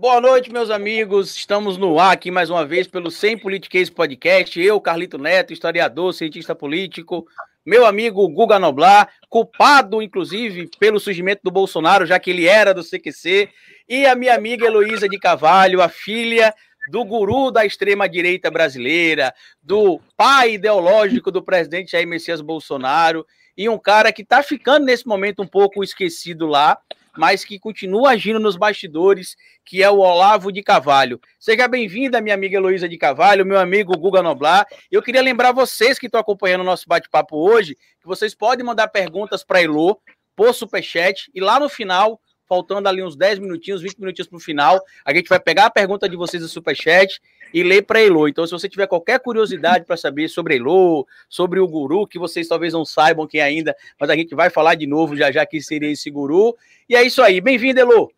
Boa noite, meus amigos. Estamos no ar aqui mais uma vez pelo Sem Politiquês Podcast. Eu, Carlito Neto, historiador, cientista político, meu amigo Guga Noblar, culpado, inclusive, pelo surgimento do Bolsonaro, já que ele era do CQC, e a minha amiga Heloísa de Cavalho, a filha do guru da extrema-direita brasileira, do pai ideológico do presidente Jair Messias Bolsonaro, e um cara que está ficando nesse momento um pouco esquecido lá, mas que continua agindo nos bastidores, que é o Olavo de Cavalho. Seja bem-vinda, minha amiga Heloísa de Cavalho, meu amigo Guga Noblar. Eu queria lembrar vocês que estão acompanhando o nosso bate-papo hoje, que vocês podem mandar perguntas para Elo por superchat, e lá no final faltando ali uns 10 minutinhos, 20 minutinhos para o final. A gente vai pegar a pergunta de vocês do Superchat e ler para Elo. Então, se você tiver qualquer curiosidade para saber sobre Elo, sobre o guru, que vocês talvez não saibam quem ainda, mas a gente vai falar de novo já já que seria esse guru. E é isso aí. Bem-vindo, Elo.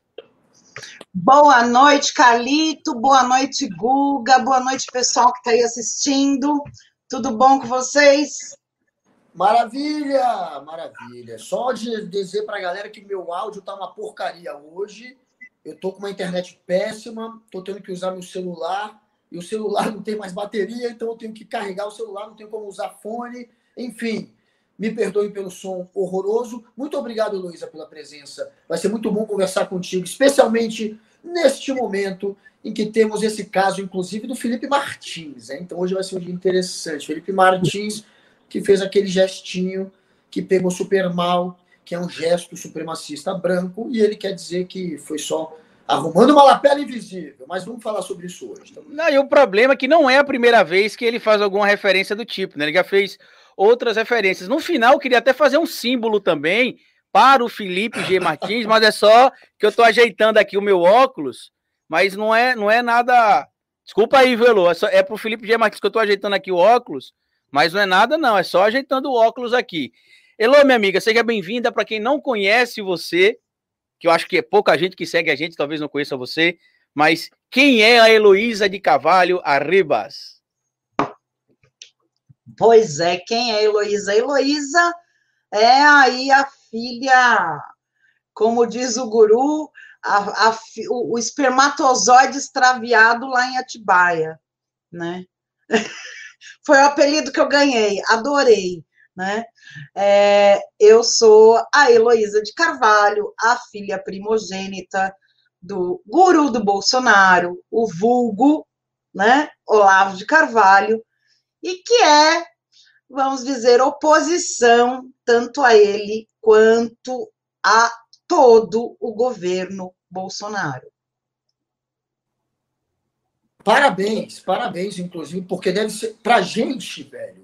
Boa noite, Calito. Boa noite, Guga. Boa noite, pessoal que está aí assistindo. Tudo bom com vocês? Maravilha, maravilha. Só de dizer para a galera que meu áudio tá uma porcaria hoje. Eu tô com uma internet péssima, tô tendo que usar meu celular e o celular não tem mais bateria, então eu tenho que carregar o celular, não tenho como usar fone. Enfim, me perdoe pelo som horroroso. Muito obrigado, Luísa, pela presença. Vai ser muito bom conversar contigo, especialmente neste momento em que temos esse caso, inclusive, do Felipe Martins. Né? Então hoje vai ser um dia interessante. Felipe Martins que fez aquele gestinho que pegou super mal, que é um gesto supremacista branco, e ele quer dizer que foi só arrumando uma lapela invisível. Mas vamos falar sobre isso hoje. Tá? Não, e o problema é que não é a primeira vez que ele faz alguma referência do tipo, né? Ele já fez outras referências. No final, queria até fazer um símbolo também para o Felipe G. Martins, mas é só que eu estou ajeitando aqui o meu óculos, mas não é, não é nada. Desculpa aí, Velo, é, é para o Felipe G. Martins que eu estou ajeitando aqui o óculos, mas não é nada, não, é só ajeitando o óculos aqui. Elô, minha amiga, seja bem-vinda. Para quem não conhece você, que eu acho que é pouca gente que segue a gente, talvez não conheça você, mas quem é a Heloísa de Cavalho Arribas? Pois é, quem é a Heloísa? Heloísa é aí a filha, como diz o guru, a, a, o, o espermatozoide extraviado lá em Atibaia, né? Foi o apelido que eu ganhei, adorei. Né? É, eu sou a Heloísa de Carvalho, a filha primogênita do guru do Bolsonaro, o vulgo, né, Olavo de Carvalho, e que é, vamos dizer, oposição tanto a ele quanto a todo o governo Bolsonaro. Parabéns, parabéns, inclusive, porque deve ser para gente, velho,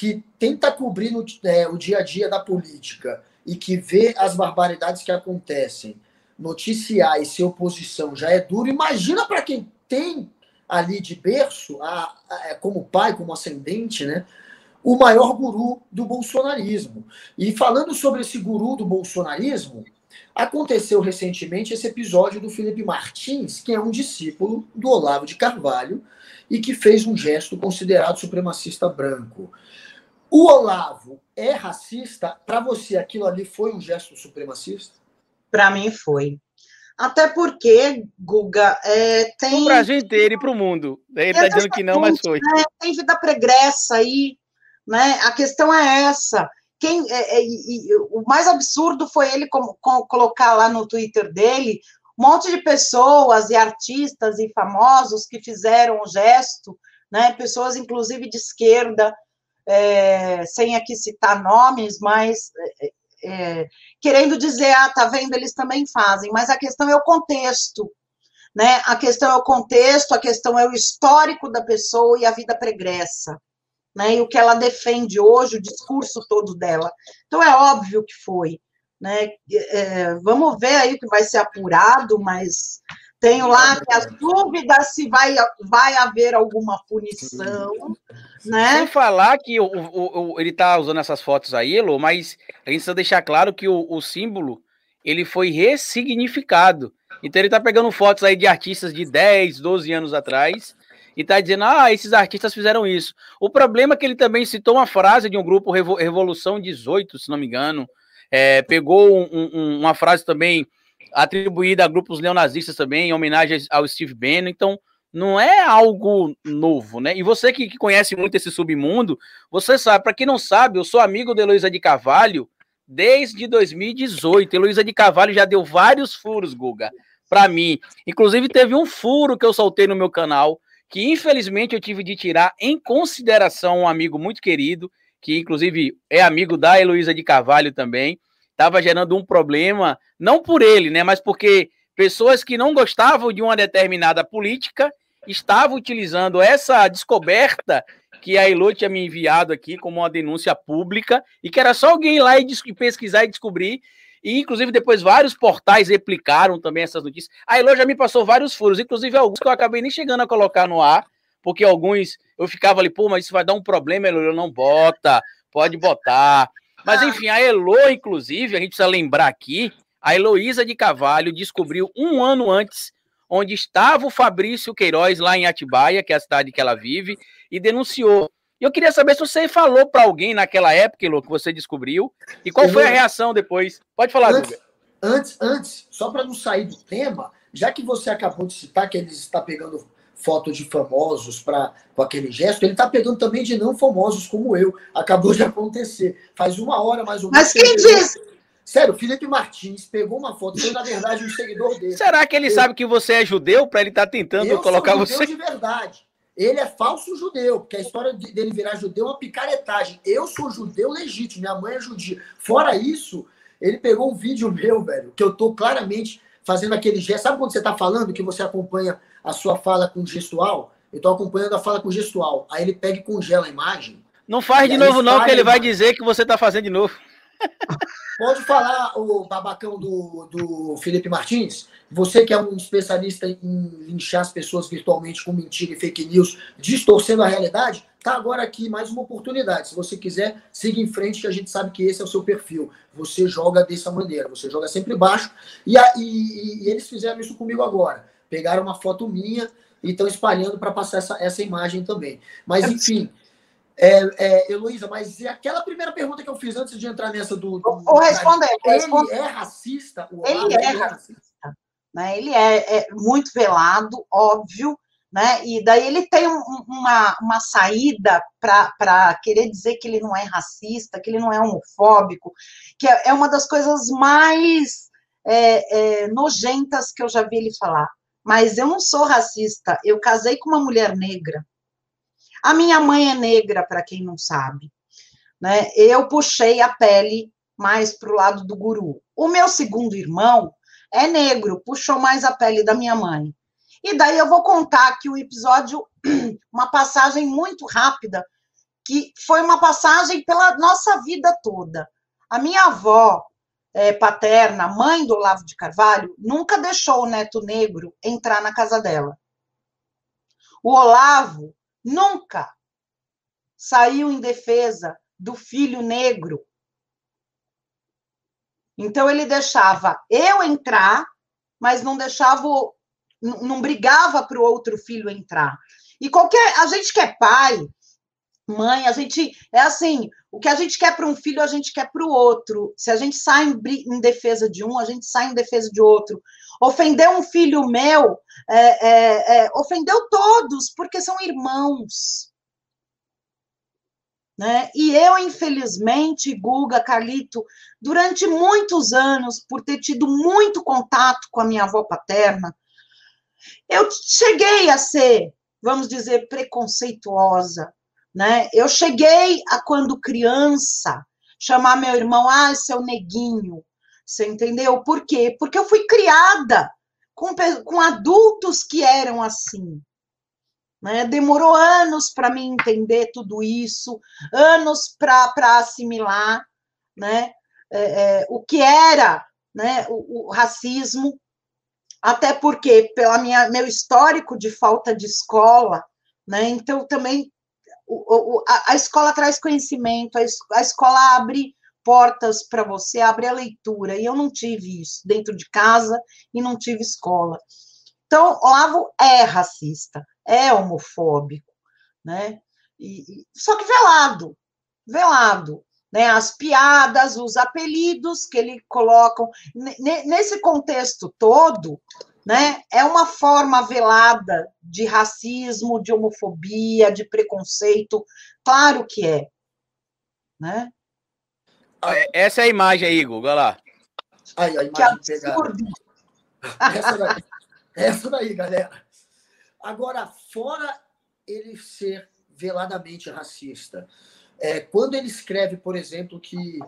que tenta cobrir no, é, o dia a dia da política e que vê as barbaridades que acontecem, noticiar e ser oposição já é duro. Imagina para quem tem ali de berço, a, a, é, como pai, como ascendente, né? O maior guru do bolsonarismo. E falando sobre esse guru do bolsonarismo, Aconteceu recentemente esse episódio do Felipe Martins, que é um discípulo do Olavo de Carvalho e que fez um gesto considerado supremacista branco. O Olavo é racista? Para você, aquilo ali foi um gesto supremacista? Para mim foi. Até porque, Guga, é, tem. Para a gente inteiro e para o mundo. Ele está dizendo que não, mas foi. Né, tem vida pregressa aí. Né? A questão é essa. Quem, é, é, e, o mais absurdo foi ele com, com, colocar lá no Twitter dele um monte de pessoas e artistas e famosos que fizeram o gesto, né? Pessoas, inclusive de esquerda, é, sem aqui citar nomes, mas é, é, querendo dizer, ah, tá vendo, eles também fazem, mas a questão é o contexto, né? A questão é o contexto, a questão é o histórico da pessoa e a vida pregressa né? E o que ela defende hoje, o discurso todo dela. Então é óbvio que foi, né? É, vamos ver aí o que vai ser apurado, mas tenho lá as dúvidas se vai, vai haver alguma punição, né? Sem falar que o, o, o ele está usando essas fotos aí, Lô, mas a gente precisa deixar claro que o, o símbolo ele foi ressignificado. Então ele está pegando fotos aí de artistas de 10, 12 anos atrás e tá dizendo, ah, esses artistas fizeram isso. O problema é que ele também citou uma frase de um grupo Revolução 18, se não me engano, é, pegou um, um, uma frase também atribuída a grupos neonazistas também, em homenagem ao Steve Bannon. Então, não é algo novo, né? E você que, que conhece muito esse submundo, você sabe, para quem não sabe, eu sou amigo da Heloísa de Carvalho desde 2018. Heloísa de Carvalho já deu vários furos, Guga, para mim. Inclusive, teve um furo que eu soltei no meu canal, que infelizmente eu tive de tirar em consideração um amigo muito querido, que inclusive é amigo da Heloísa de Carvalho também. Estava gerando um problema, não por ele, né? Mas porque pessoas que não gostavam de uma determinada política estava utilizando essa descoberta que a Elo tinha me enviado aqui como uma denúncia pública e que era só alguém lá e pesquisar e descobrir. E, inclusive, depois vários portais replicaram também essas notícias. A Elo já me passou vários furos, inclusive alguns que eu acabei nem chegando a colocar no ar, porque alguns eu ficava ali, pô, mas isso vai dar um problema, Elo, não bota, pode botar. Mas, enfim, a Elo, inclusive, a gente precisa lembrar aqui, a Heloísa de Cavalho descobriu um ano antes onde estava o Fabrício Queiroz, lá em Atibaia, que é a cidade que ela vive, e denunciou. Eu queria saber se você falou para alguém naquela época, Elô, que você descobriu, e qual foi a reação depois. Pode falar, antes, Antes, antes, só para não sair do tema, já que você acabou de citar que ele está pegando foto de famosos para com aquele gesto, ele está pegando também de não famosos como eu. Acabou de acontecer. Faz uma hora mais ou menos. Mas quem disse? Sério, o Felipe Martins pegou uma foto, foi na verdade um seguidor dele. Será que ele eu... sabe que você é judeu para ele estar tá tentando eu colocar sou você? de verdade. Ele é falso judeu, porque a história dele virar judeu é uma picaretagem. Eu sou judeu legítimo, minha mãe é judia. Fora isso, ele pegou um vídeo meu, velho, que eu tô claramente fazendo aquele gesto. Sabe quando você tá falando que você acompanha a sua fala com gestual? Eu tô acompanhando a fala com gestual. Aí ele pega e congela a imagem. Não faz de novo, não, que ele vai dizer que você tá fazendo de novo. Pode falar, o babacão do, do Felipe Martins? Você que é um especialista em linchar as pessoas virtualmente com mentira e fake news, distorcendo a realidade, tá agora aqui mais uma oportunidade. Se você quiser, siga em frente, que a gente sabe que esse é o seu perfil. Você joga dessa maneira, você joga sempre baixo. E, a, e, e eles fizeram isso comigo agora. Pegaram uma foto minha e estão espalhando para passar essa, essa imagem também. Mas, enfim, é, é, Heloísa, mas e aquela primeira pergunta que eu fiz antes de entrar nessa do. do vou responder. Ele responder. é racista? ele é, é racista. Né? Ele é, é, muito velado, óbvio, né? E daí ele tem um, uma, uma saída para querer dizer que ele não é racista, que ele não é homofóbico, que é, é uma das coisas mais é, é, nojentas que eu já vi ele falar. Mas eu não sou racista, eu casei com uma mulher negra. A minha mãe é negra, para quem não sabe. Né? Eu puxei a pele mais para o lado do guru. O meu segundo irmão é negro, puxou mais a pele da minha mãe. E daí eu vou contar aqui o episódio, uma passagem muito rápida, que foi uma passagem pela nossa vida toda. A minha avó é, paterna, mãe do Olavo de Carvalho, nunca deixou o neto negro entrar na casa dela. O Olavo nunca saiu em defesa do filho negro. Então ele deixava eu entrar, mas não deixava, não brigava para o outro filho entrar. E qualquer, a gente que é pai, mãe, a gente é assim, o que a gente quer para um filho, a gente quer para o outro. Se a gente sai em, em, defesa de um, a gente sai em defesa de outro. Ofender um filho meu, é, é, é, ofendeu todos, porque são irmãos. Né? E eu, infelizmente, Guga, Carlito, durante muitos anos, por ter tido muito contato com a minha avó paterna, eu cheguei a ser, vamos dizer, preconceituosa. Né? Eu cheguei a, quando criança, chamar meu irmão, ah, seu neguinho, você entendeu? Por quê? Porque eu fui criada com, com adultos que eram assim. Né? Demorou anos para mim entender tudo isso, anos para assimilar né? É, é, o que era né? o, o racismo, até porque, pelo meu histórico de falta de escola, né? então também o, o, a, a, escola traz conhecimento, a, a escola abre portas para você, abre a leitura. E eu não tive isso dentro de casa e não tive escola. Então, Olavo é racista, é homofóbico, né? E, só que velado, velado. né, as piadas, os apelidos que ele colocam. Nesse contexto todo, né, é uma forma velada de racismo, de homofobia, de preconceito. Claro que é. Né? É, essa é a imagem aí, Igor. Olha lá. Aí, a imagem pegada. Essa daí, essa daí, galera. Agora, fora ele ser veladamente racista, é, quando ele escreve, por exemplo, que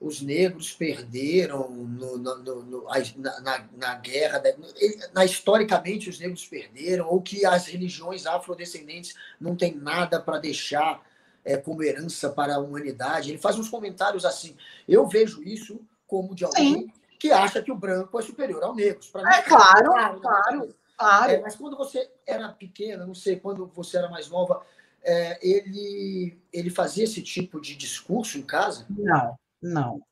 os negros perderam no, no, no, na, na, na, guerra, na, historicamente os negros perderam, ou que as religiões afrodescendentes não têm nada para deixar é, como herança para a humanidade. Ele faz uns comentários assim. Eu vejo isso como de alguém Sim. que acha que o branco é superior ao negro. Mim, é claro, claro, claro. claro. É, mas quando você era pequena, não sei, quando você era mais nova, é, ele, ele fazia esse tipo de discurso em casa? Não, não.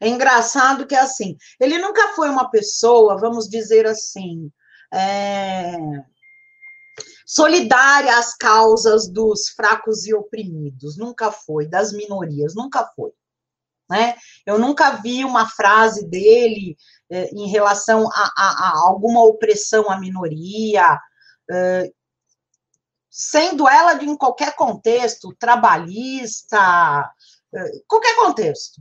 É engraçado que, assim, ele nunca foi uma pessoa, vamos dizer assim, é, solidária às causas dos fracos e oprimidos, nunca foi, das minorias, nunca foi. Né? Eu nunca vi uma frase dele é, em relação a, a, a, alguma opressão à minoria, é, sendo ela de em qualquer contexto, trabalhista, eh, qualquer contexto.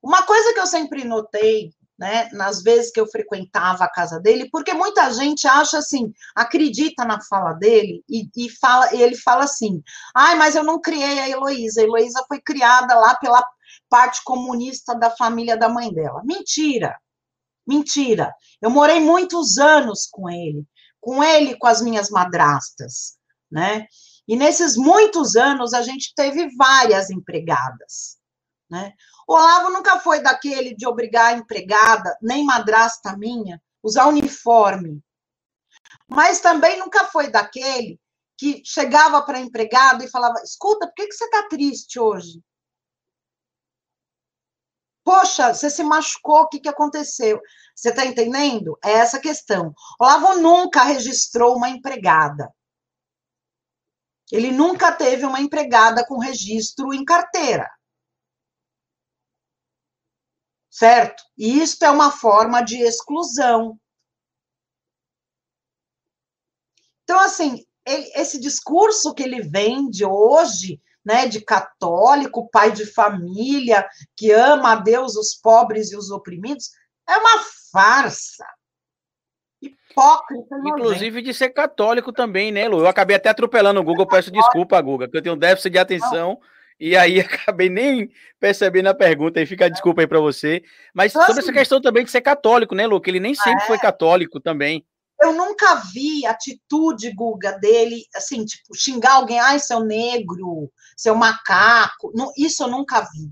Uma coisa que eu sempre notei, né, nas vezes que eu frequentava a casa dele, porque muita gente acha assim, acredita na fala dele e, e fala, e ele fala assim: ai, mas eu não criei a Heloísa, a Heloísa foi criada lá pela parte comunista da família da mãe dela. Mentira! Mentira! Eu morei muitos anos com ele, com ele com as minhas madrastas né? E nesses muitos anos a gente teve várias empregadas, né? O Olavo nunca foi daquele de obrigar a empregada, nem madrasta minha, usar uniforme. Mas também nunca foi daquele que chegava para a empregada e falava: escuta, por que, que você está triste hoje? Poxa, você se machucou, o que, que aconteceu? Você está entendendo? É essa questão. Olavo nunca registrou uma empregada. Ele nunca teve uma empregada com registro em carteira. Certo? E isto é uma forma de exclusão. Então, assim, esse discurso que ele vende hoje, né, de católico, pai de família, que ama a Deus, os pobres e os oprimidos, é uma farsa. Hipócrita, Inclusive de ser católico também, né, Lu? Eu acabei até atropelando o Google, peço desculpa, Guga, que eu tenho um déficit de atenção. E aí acabei nem percebendo a pergunta, e fica a desculpa aí para você. Mas então, sobre assim, essa questão também de ser católico, né, Lu? Que ele nem sempre é. foi católico também. Eu nunca vi atitude, Guga, dele, assim, tipo, xingar alguém, ai, seu negro, seu macaco. Não, isso eu nunca vi.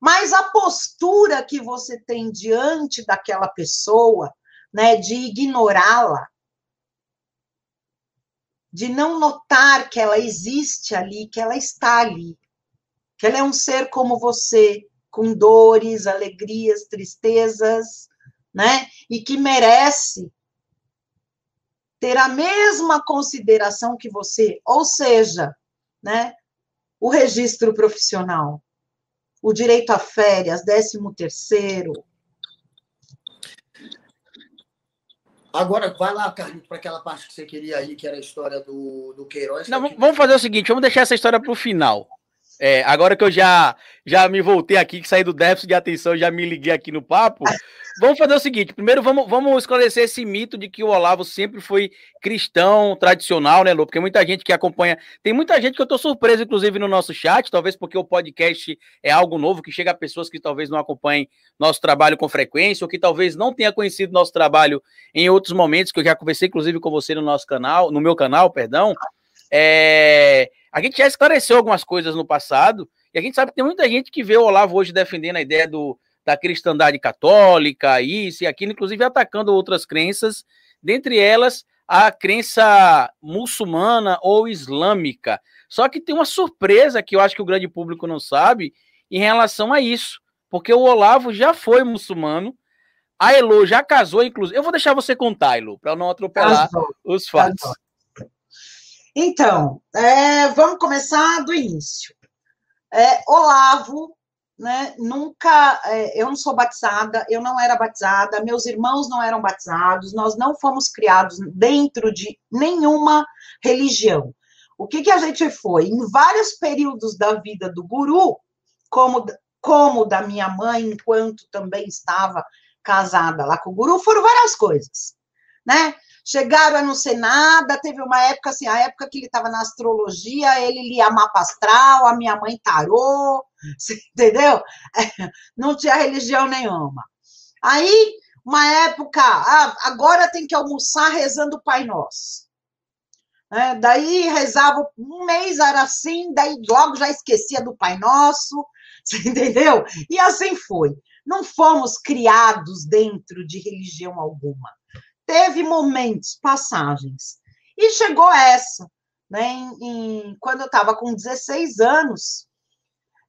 Mas a postura que você tem diante daquela pessoa, né, de ignorá-la, de não notar que ela existe ali, que ela está ali, que ela é um ser como você, com dores, alegrias, tristezas, né? E que merece ter a mesma consideração que você, ou seja, né? O registro profissional, o direito a férias, décimo terceiro, Agora, vai lá, Carlito, para aquela parte que você queria aí, que era a história do, do Queiroz. Não, vamos fazer o seguinte, vamos deixar essa história para o final. É, agora que eu já, já me voltei aqui, que saí do déficit de atenção, já me liguei aqui no papo, vamos fazer o seguinte: primeiro vamos, vamos esclarecer esse mito de que o Olavo sempre foi cristão, tradicional, né, Lu? Porque muita gente que acompanha. Tem muita gente que eu tô surpreso, inclusive, no nosso chat, talvez porque o podcast é algo novo, que chega a pessoas que talvez não acompanhem nosso trabalho com frequência, ou que talvez não tenha conhecido nosso trabalho em outros momentos, que eu já conversei, inclusive, com você no nosso canal, no meu canal, perdão. É a gente já esclareceu algumas coisas no passado, e a gente sabe que tem muita gente que vê o Olavo hoje defendendo a ideia do, da cristandade católica, isso e aquilo, inclusive atacando outras crenças, dentre elas a crença muçulmana ou islâmica. Só que tem uma surpresa que eu acho que o grande público não sabe em relação a isso, porque o Olavo já foi muçulmano, a Elo já casou, inclusive. Eu vou deixar você contar, Elo, para não atropelar casou, os fatos. Casou. Então, é, vamos começar do início. É, Olavo né, nunca, é, eu não sou batizada, eu não era batizada, meus irmãos não eram batizados, nós não fomos criados dentro de nenhuma religião. O que, que a gente foi? Em vários períodos da vida do guru, como, como da minha mãe, enquanto também estava casada lá com o guru, foram várias coisas, né? Chegaram a não ser nada, teve uma época assim, a época que ele estava na astrologia, ele lia mapa astral, a minha mãe tarô, entendeu? Não tinha religião nenhuma. Aí, uma época, ah, agora tem que almoçar rezando o Pai Nosso. É, daí rezava um mês, era assim, daí logo já esquecia do Pai Nosso, você entendeu? E assim foi. Não fomos criados dentro de religião alguma teve momentos, passagens. E chegou essa, né? Em, em, quando eu estava com 16 anos,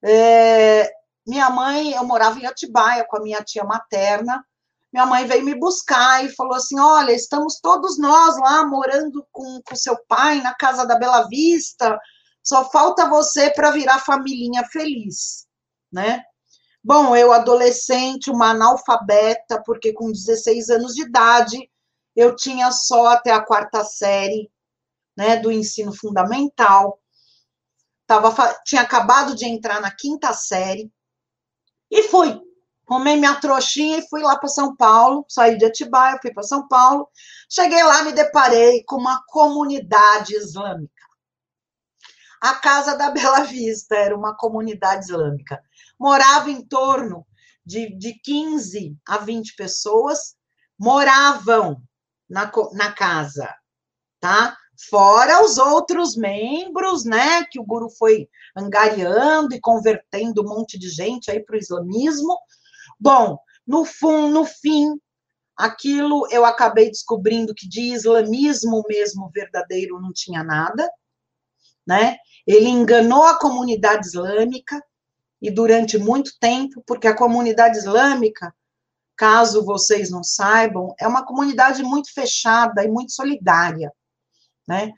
é, minha mãe, eu morava em Atibaia com a minha tia materna. Minha mãe veio me buscar e falou assim: Olha, estamos todos nós lá morando com, com seu pai na casa da Bela Vista, só falta você para virar família feliz, né? Bom, eu adolescente, uma analfabeta, porque com 16 anos de idade eu tinha só até a quarta série né, do ensino fundamental. Tava, tinha acabado de entrar na quinta série e fui. Arrumei minha trouxinha e fui lá para São Paulo. Saí de Atibaia, fui para São Paulo. Cheguei lá, me deparei com uma comunidade islâmica. A Casa da Bela Vista era uma comunidade islâmica. Morava em torno de, de 15 a 20 pessoas, moravam na, na casa, tá? Fora os outros membros, né, que o guru foi angariando e convertendo um monte de gente aí para o islamismo. Bom, no, fun, no fim, aquilo eu acabei descobrindo que de islamismo mesmo verdadeiro não tinha nada, né? Ele enganou a comunidade islâmica e durante muito tempo, porque a comunidade islâmica caso vocês não saibam, é uma comunidade muito fechada e muito solidária, né?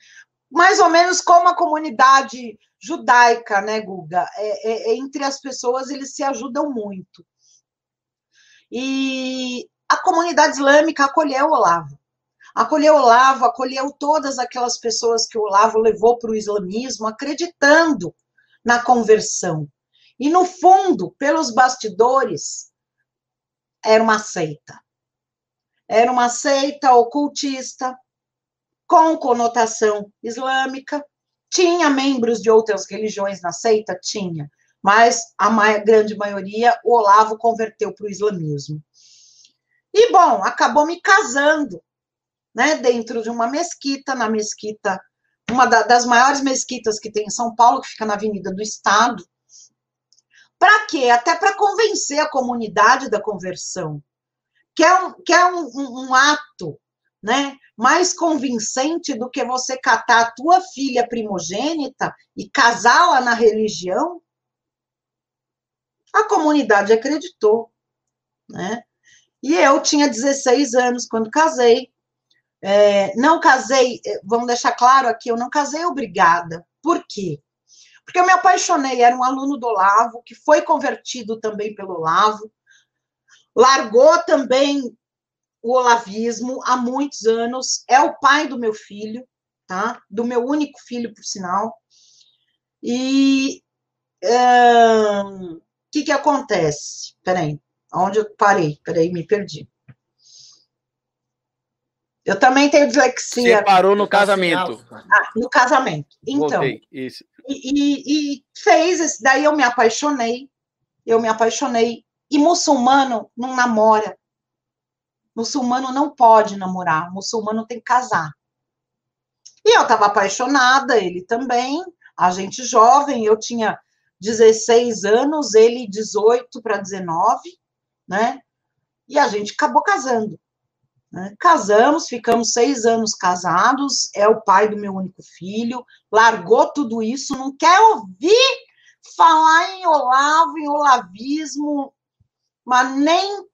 Mais ou menos como a comunidade judaica, né, Guga? É, é, é, entre as pessoas eles se ajudam muito. E a comunidade islâmica acolheu o Olavo. Acolheu o Olavo, acolheu todas aquelas pessoas que o Olavo levou para o islamismo, acreditando na conversão. E, no fundo, pelos bastidores, era uma seita. Era uma seita ocultista, com conotação islâmica. Tinha membros de outras religiões na seita? Tinha. Mas a grande maioria, o Olavo converteu para o islamismo. E, bom, acabou me casando, né, dentro de uma mesquita, na mesquita, uma das maiores mesquitas que tem em São Paulo, que fica na Avenida do Estado, para quê? Até para convencer a comunidade da conversão, que é, um, que é um, um, um ato né, mais convincente do que você catar a tua filha primogênita e casá-la na religião? A comunidade acreditou, né? E eu tinha 16 anos quando casei. É, não casei, é, vamos deixar claro aqui, eu não casei obrigada. Por quê? Porque eu me apaixonei, era um aluno do Olavo, que foi convertido também pelo Olavo, largou também o olavismo há muitos anos, é o pai do meu filho, tá? Do meu único filho, por sinal. E o que que acontece? Peraí, onde eu parei? Peraí, me perdi. Eu também tenho dislexia. Você parou no casamento. Ah, no casamento. Então. Voltei. Isso. E, e, fez esse. Daí eu me apaixonei. Eu me apaixonei. E muçulmano não namora. Muçulmano não pode namorar. Muçulmano tem que casar. E eu estava apaixonada, ele também. A gente jovem, eu tinha 16 anos, ele 18 para 19, né? E a gente acabou casando. Né? Casamos, ficamos seis anos casados, é o pai do meu único filho, largou tudo isso, não quer ouvir falar em Olavo, em olavismo, mas nem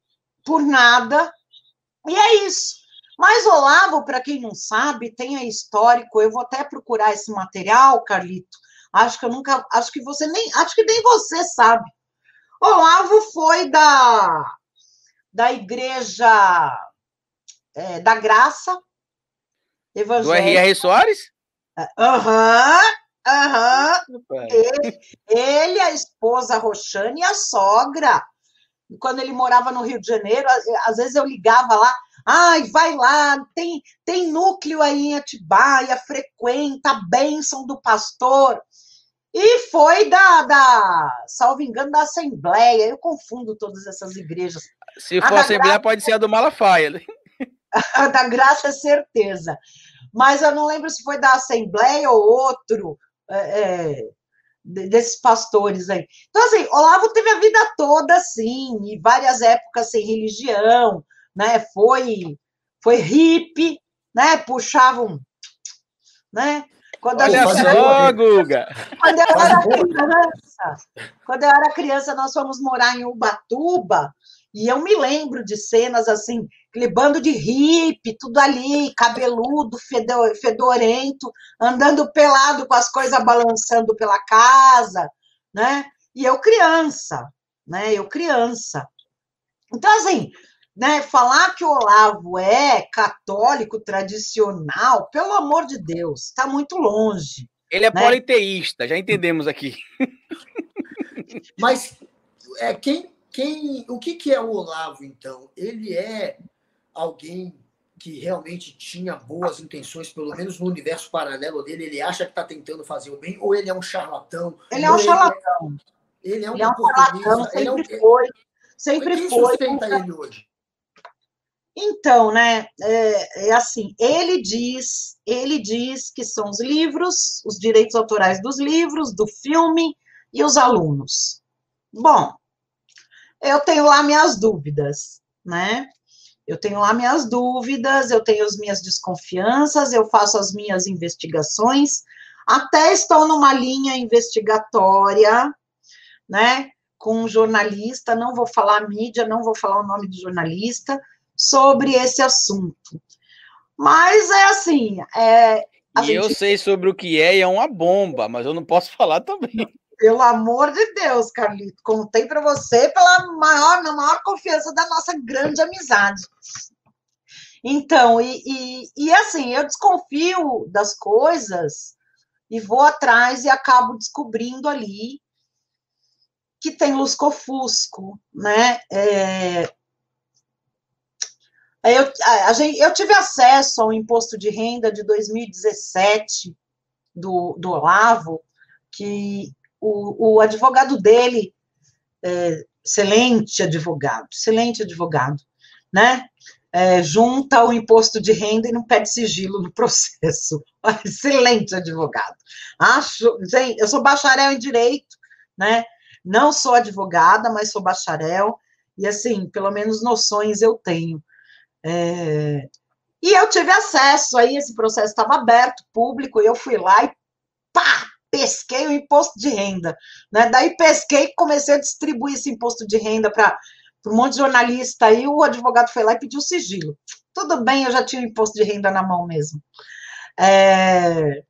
por nada. E é isso. Mas Olavo, para quem não sabe, tem a histórico. Eu vou até procurar esse material, Carlito. Acho que eu nunca, acho que você nem, acho que nem você sabe. Olavo foi da, da igreja é, da Graça Evangélica. Do R.R. Soares? Aham, uhum, aham. Uhum. Ele, ele, a esposa Roxane e a sogra. Quando ele morava no Rio de Janeiro, às vezes eu ligava lá, ai, vai lá, tem, tem núcleo aí em Atibaia, frequenta a bênção do pastor. E foi da, da, salvo engano, da Assembleia. Eu confundo todas essas igrejas. Se for a Assembleia, Graça... pode ser a do Malafaia. Da Graça é certeza. Mas eu não lembro se foi da Assembleia ou outro é, é, desses pastores aí. Então, assim, Olavo teve a vida toda assim, e várias épocas sem religião, né? Foi, foi hippie, né? Puxavam, né? Quando Olha só, Guga! Quando eu era criança, quando eu era criança, nós fomos morar em Ubatuba, e eu me lembro de cenas assim, aquele bando de hippie, tudo ali, cabeludo, fedorento, andando pelado com as coisas balançando pela casa, né? E eu criança, né? Eu criança. Então, assim, né, falar que o Olavo é católico tradicional, pelo amor de Deus, está muito longe. Ele é né? politeísta, já entendemos aqui. Mas é, quem, quem, o que, que é o Olavo, então? Ele é alguém que realmente tinha boas intenções, pelo menos no universo paralelo dele, ele acha que está tentando fazer o bem, ou ele é um charlatão? Ele é um charlatão. Ele é um, ele é um charlatão, sempre é um... foi. Sempre quem foi. sustenta ele hoje? Então, né, é, é, assim, ele diz, ele diz que são os livros, os direitos autorais dos livros, do filme e os alunos. Bom, eu tenho lá minhas dúvidas, né? Eu tenho lá minhas dúvidas, eu tenho as minhas desconfianças, eu faço as minhas investigações, até estou numa linha investigatória, né? Com um jornalista, não vou falar mídia, não vou falar o nome do jornalista, sobre esse assunto. Mas é assim. É, e gente... eu sei sobre o que é e é uma bomba, mas eu não posso falar também. Pelo amor de Deus, Carlito, contei para você pela maior, na maior confiança da nossa grande amizade. Então, e, e, e assim, eu desconfio das coisas e vou atrás e acabo descobrindo ali que tem lusco-fusco, né? É, eu, a, gente, eu tive acesso ao imposto de renda de 2017 do, do Olavo, que o, o advogado dele, é, excelente advogado, excelente advogado, né? É, junta o imposto de renda e não pede sigilo no processo. Excelente advogado. Acho, gente, eu sou bacharel em direito, né? Não sou advogada, mas sou bacharel, e assim, pelo menos noções eu tenho. É... E eu tive acesso aí, esse processo estava aberto, público, e eu fui lá e pá, pesquei o imposto de renda. Né? Daí pesquei e comecei a distribuir esse imposto de renda para um monte de jornalista aí, o advogado foi lá e pediu sigilo. Tudo bem, eu já tinha o imposto de renda na mão mesmo. É...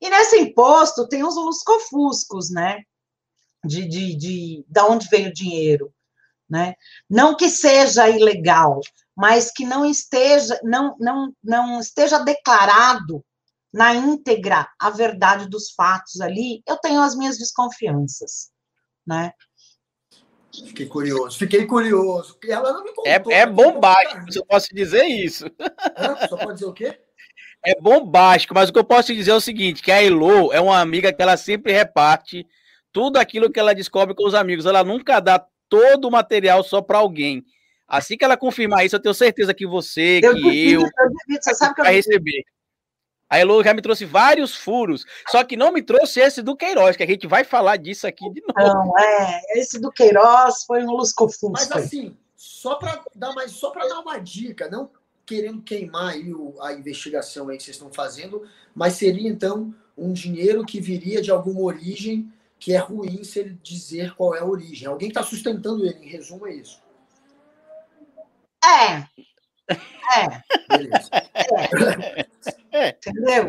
E nesse imposto tem os luscofuscos, né? De, de, de, de onde veio o dinheiro, né? Não que seja ilegal, mas que não esteja, não, não, não esteja declarado na íntegra a verdade dos fatos ali, eu tenho as minhas desconfianças, né? Fiquei curioso, fiquei curioso. Ela não me contou. É, é bombástico, eu posso dizer isso. Hã? Só pode dizer o quê? É bombástico, mas o que eu posso dizer é o seguinte, que a Elo é uma amiga que ela sempre reparte tudo aquilo que ela descobre com os amigos. Ela nunca dá todo o material só para alguém. Assim que ela confirmar isso, eu tenho certeza que você, eu que duvido, eu, eu duvido, você sabe que vai receber. A Elo já me trouxe vários furos, só que não me trouxe esse do Queiroz, que a gente vai falar disso aqui de novo. Não, é, esse do Queiroz foi um lusco-fusco. Mas assim, só para dar mais, só para dar uma dica, não querendo queimar aí o, a investigação aí que vocês estão fazendo, mas seria então um dinheiro que viria de alguma origem que é ruim se ele dizer qual é a origem. Alguém está sustentando ele, em resumo é isso. É. É. é. Entendeu?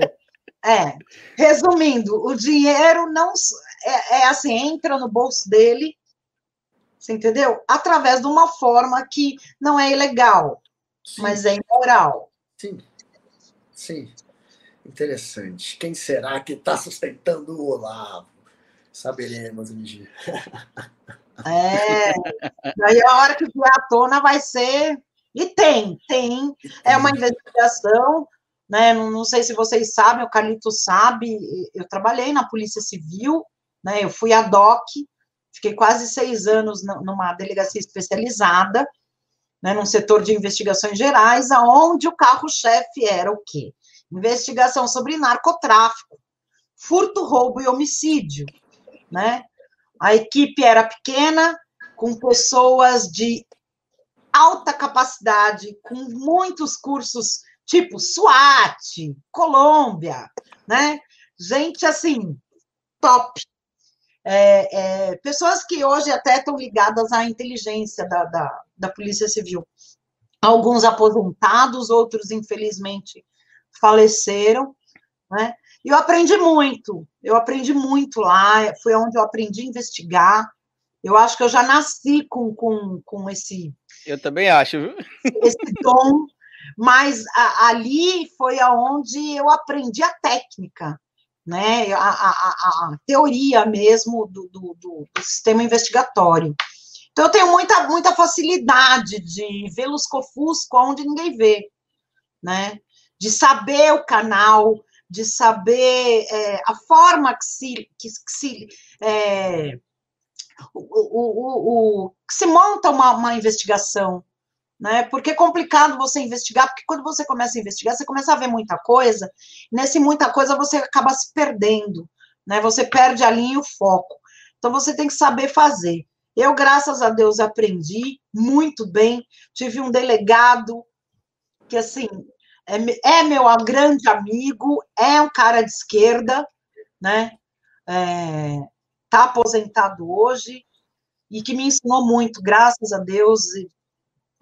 É. Resumindo, o dinheiro não é, é, assim, entra no bolso dele, Você entendeu? Através de uma forma que não é ilegal, Sim. mas é imoral. Sim. Sim. Interessante. Quem será que está sustentando o Olavo? Saberemos um dia. É. Daí a hora que vier à tona vai ser. E tem, tem. É uma investigação, né? Não, não sei se vocês sabem, o Carlito sabe. Eu trabalhei na Polícia Civil, né? Eu fui a DOC, fiquei quase seis anos numa delegacia especializada, né? Num setor de investigações gerais, aonde o carro-chefe era o quê? Investigação sobre narcotráfico, furto, roubo e homicídio, né? A equipe era pequena, com pessoas de alta capacidade, com muitos cursos tipo SWAT, Colômbia, né? Gente assim, top. É, é, pessoas que hoje até estão ligadas à inteligência da, da, da Polícia Civil. Alguns aposentados, outros, infelizmente, faleceram, né? E eu aprendi muito, eu aprendi muito lá, foi onde eu aprendi a investigar. Eu acho que eu já nasci com, com, com esse. Eu também acho, viu? Esse dom, mas a, ali foi aonde eu aprendi a técnica, né? A, a, a teoria mesmo do, do, do, sistema investigatório. Então, eu tenho muita, muita facilidade de ver lusco-fusco onde ninguém vê, né? De saber o canal, de saber é, a forma que se, que, que se é, o, o, o, que se monta uma, uma investigação, né? Porque é complicado você investigar, porque quando você começa a investigar, você começa a ver muita coisa, nesse muita coisa você acaba se perdendo, né? Você perde a linha e o foco. Então você tem que saber fazer. Eu, graças a Deus, aprendi muito bem. Tive um delegado que, assim, é, é meu grande amigo, é um cara de esquerda, né? É, tá aposentado hoje e que me ensinou muito, graças a Deus.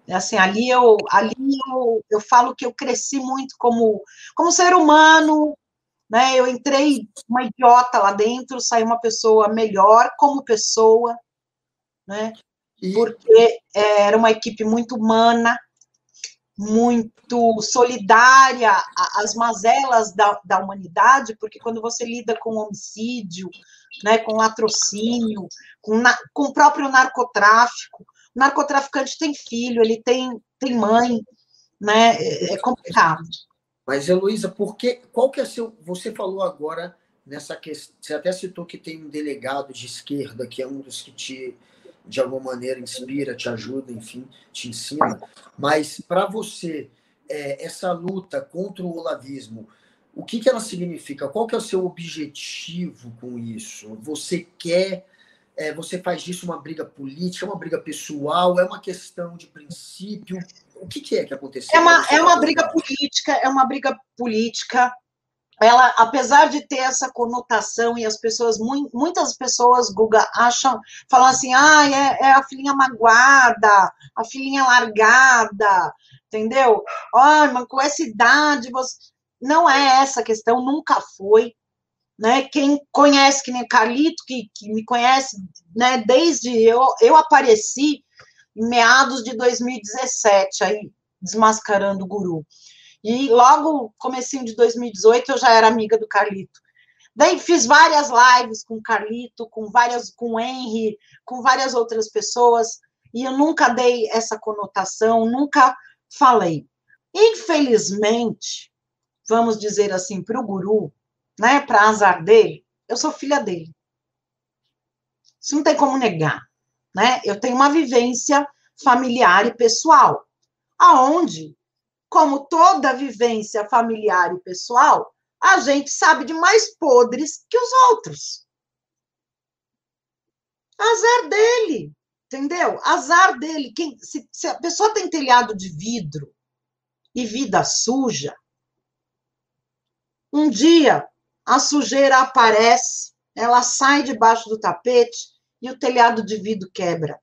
E, assim, ali eu, ali eu, eu falo que eu cresci muito como, como ser humano, né? Eu entrei uma idiota lá dentro, saí uma pessoa melhor como pessoa, né? Porque era uma equipe muito humana, muito solidária às mazelas da, da humanidade, porque quando você lida com homicídio, né, com latrocínio, com, na, com o próprio narcotráfico, narcotraficante tem filho, ele tem, tem mãe, né, é, é complicado. Mas, Heloísa, por que, qual que é seu, você falou agora nessa questão, você até citou que tem um delegado de esquerda, que é um dos que te de alguma maneira inspira, te ajuda, enfim, te ensina. Mas para você, é, essa luta contra o olavismo, o que, que ela significa? Qual que é o seu objetivo com isso? Você quer, é, você faz disso uma briga política, uma briga pessoal, é uma questão de princípio? O que, que é que aconteceu? É uma, é uma briga política, é uma briga política ela, apesar de ter essa conotação e as pessoas, muitas pessoas, Guga, acham, falam assim, ah, é, é a filhinha magoada, a filhinha largada, entendeu? Ai, mas com essa idade, você... não é essa a questão, nunca foi, né? Quem conhece, que nem Carlito, que, que me conhece, né, desde eu, eu apareci em meados de 2017, aí, desmascarando o guru. E logo, comecinho de 2018, eu já era amiga do Carlito. Daí fiz várias lives com o Carlito, com várias, com o Henry, com várias outras pessoas, e eu nunca dei essa conotação, nunca falei. Infelizmente, vamos dizer assim, para o guru, né, para azar dele, eu sou filha dele. Isso não tem como negar, né? Eu tenho uma vivência familiar e pessoal, aonde como toda vivência familiar e pessoal, a gente sabe de mais podres que os outros. Azar dele, entendeu? Azar dele. Quem, se, se a pessoa tem telhado de vidro e vida suja, um dia a sujeira aparece, ela sai debaixo do tapete e o telhado de vidro quebra.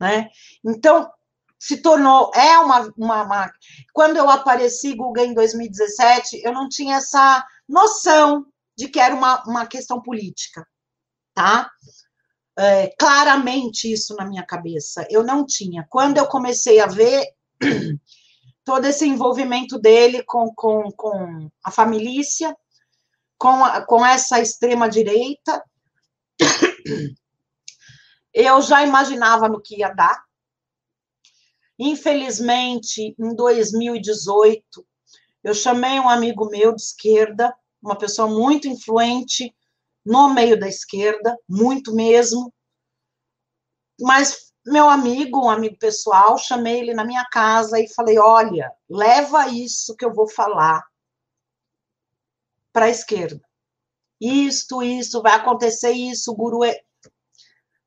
Né? Então, se tornou, é uma, uma, uma, Quando eu apareci Google em 2017, eu não tinha essa noção de que era uma, uma questão política, tá? é, claramente isso na minha cabeça. Eu não tinha. Quando eu comecei a ver todo esse envolvimento dele com, com, com a família, com, com essa extrema-direita, eu já imaginava no que ia dar. Infelizmente, em 2018, eu chamei um amigo meu de esquerda, uma pessoa muito influente no meio da esquerda, muito mesmo. Mas meu amigo, um amigo pessoal, chamei ele na minha casa e falei: olha, leva isso que eu vou falar para a esquerda. Isto, isso, vai acontecer isso, guru é.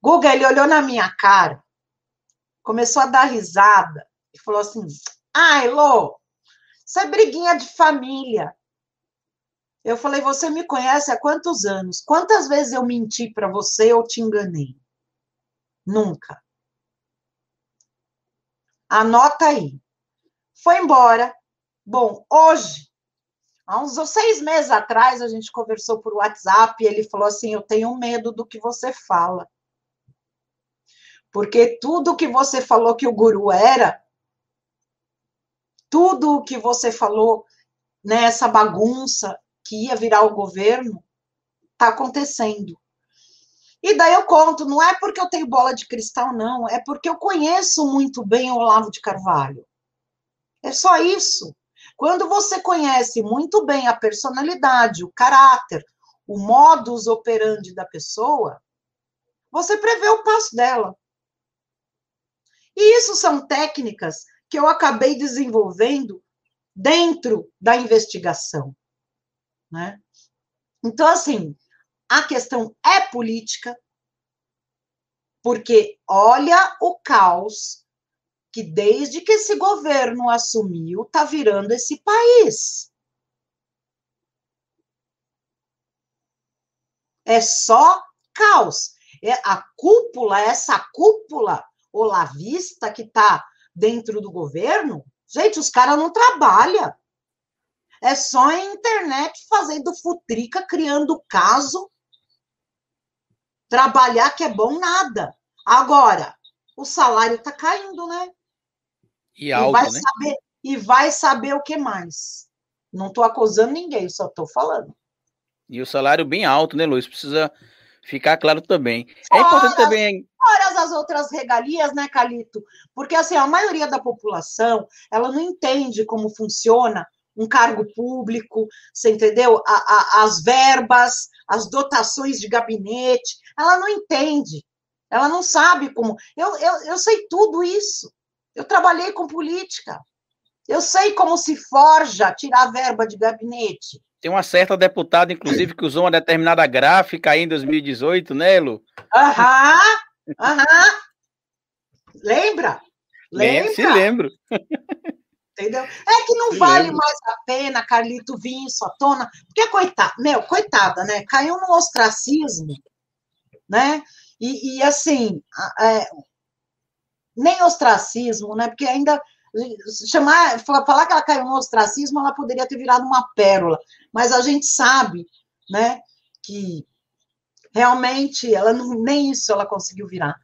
Guga, ele olhou na minha cara, começou a dar risada e falou assim: ai, Lô, isso é briguinha de família. Eu falei: você me conhece há quantos anos? Quantas vezes eu menti para você ou te enganei? Nunca. Anota aí. Foi embora. Bom, hoje, há uns seis meses atrás, a gente conversou por WhatsApp e ele falou assim: Eu tenho medo do que você fala. Porque tudo que você falou que o guru era, tudo o que você falou nessa bagunça que ia virar o governo, está acontecendo. E daí eu conto, não é porque eu tenho bola de cristal, não, é porque eu conheço muito bem o Olavo de Carvalho. É só isso. Quando você conhece muito bem a personalidade, o caráter, o modus operandi da pessoa, você prevê o passo dela. E isso são técnicas que eu acabei desenvolvendo dentro da investigação. Né? Então, assim, a questão é política, porque olha o caos que desde que esse governo assumiu está virando esse país. É só caos. É a cúpula, essa cúpula olavista que está dentro do governo, gente, os caras não trabalham. É só a internet fazendo futrica, criando caso Trabalhar que é bom nada. Agora, o salário está caindo, né? E alto, e vai né? Saber, e vai saber o que mais. Não estou acusando ninguém, só estou falando. E o salário bem alto, né, Luiz? Precisa ficar claro também. É importante também. Fora as outras regalias, né, Calito? Porque assim, a maioria da população ela não entende como funciona um cargo público, você entendeu? A, a, as verbas, as dotações de gabinete, ela não entende, ela não sabe como. Eu, eu, eu sei tudo isso. Eu trabalhei com política. Eu sei como se forja tirar verba de gabinete. Tem uma certa deputada, inclusive, que usou uma determinada gráfica aí em 2018, né, Lu? Aham, aham. Lembra? Lembra? Se lembro. Entendeu? É que não vale mais a pena Carlito vir à tona, porque coitada, meu, coitada, né? Caiu no ostracismo, né? E, e assim, é, nem ostracismo, né? Porque ainda chamar, falar que ela caiu no ostracismo, ela poderia ter virado uma pérola, mas a gente sabe, né? Que realmente ela não, nem isso ela conseguiu virar.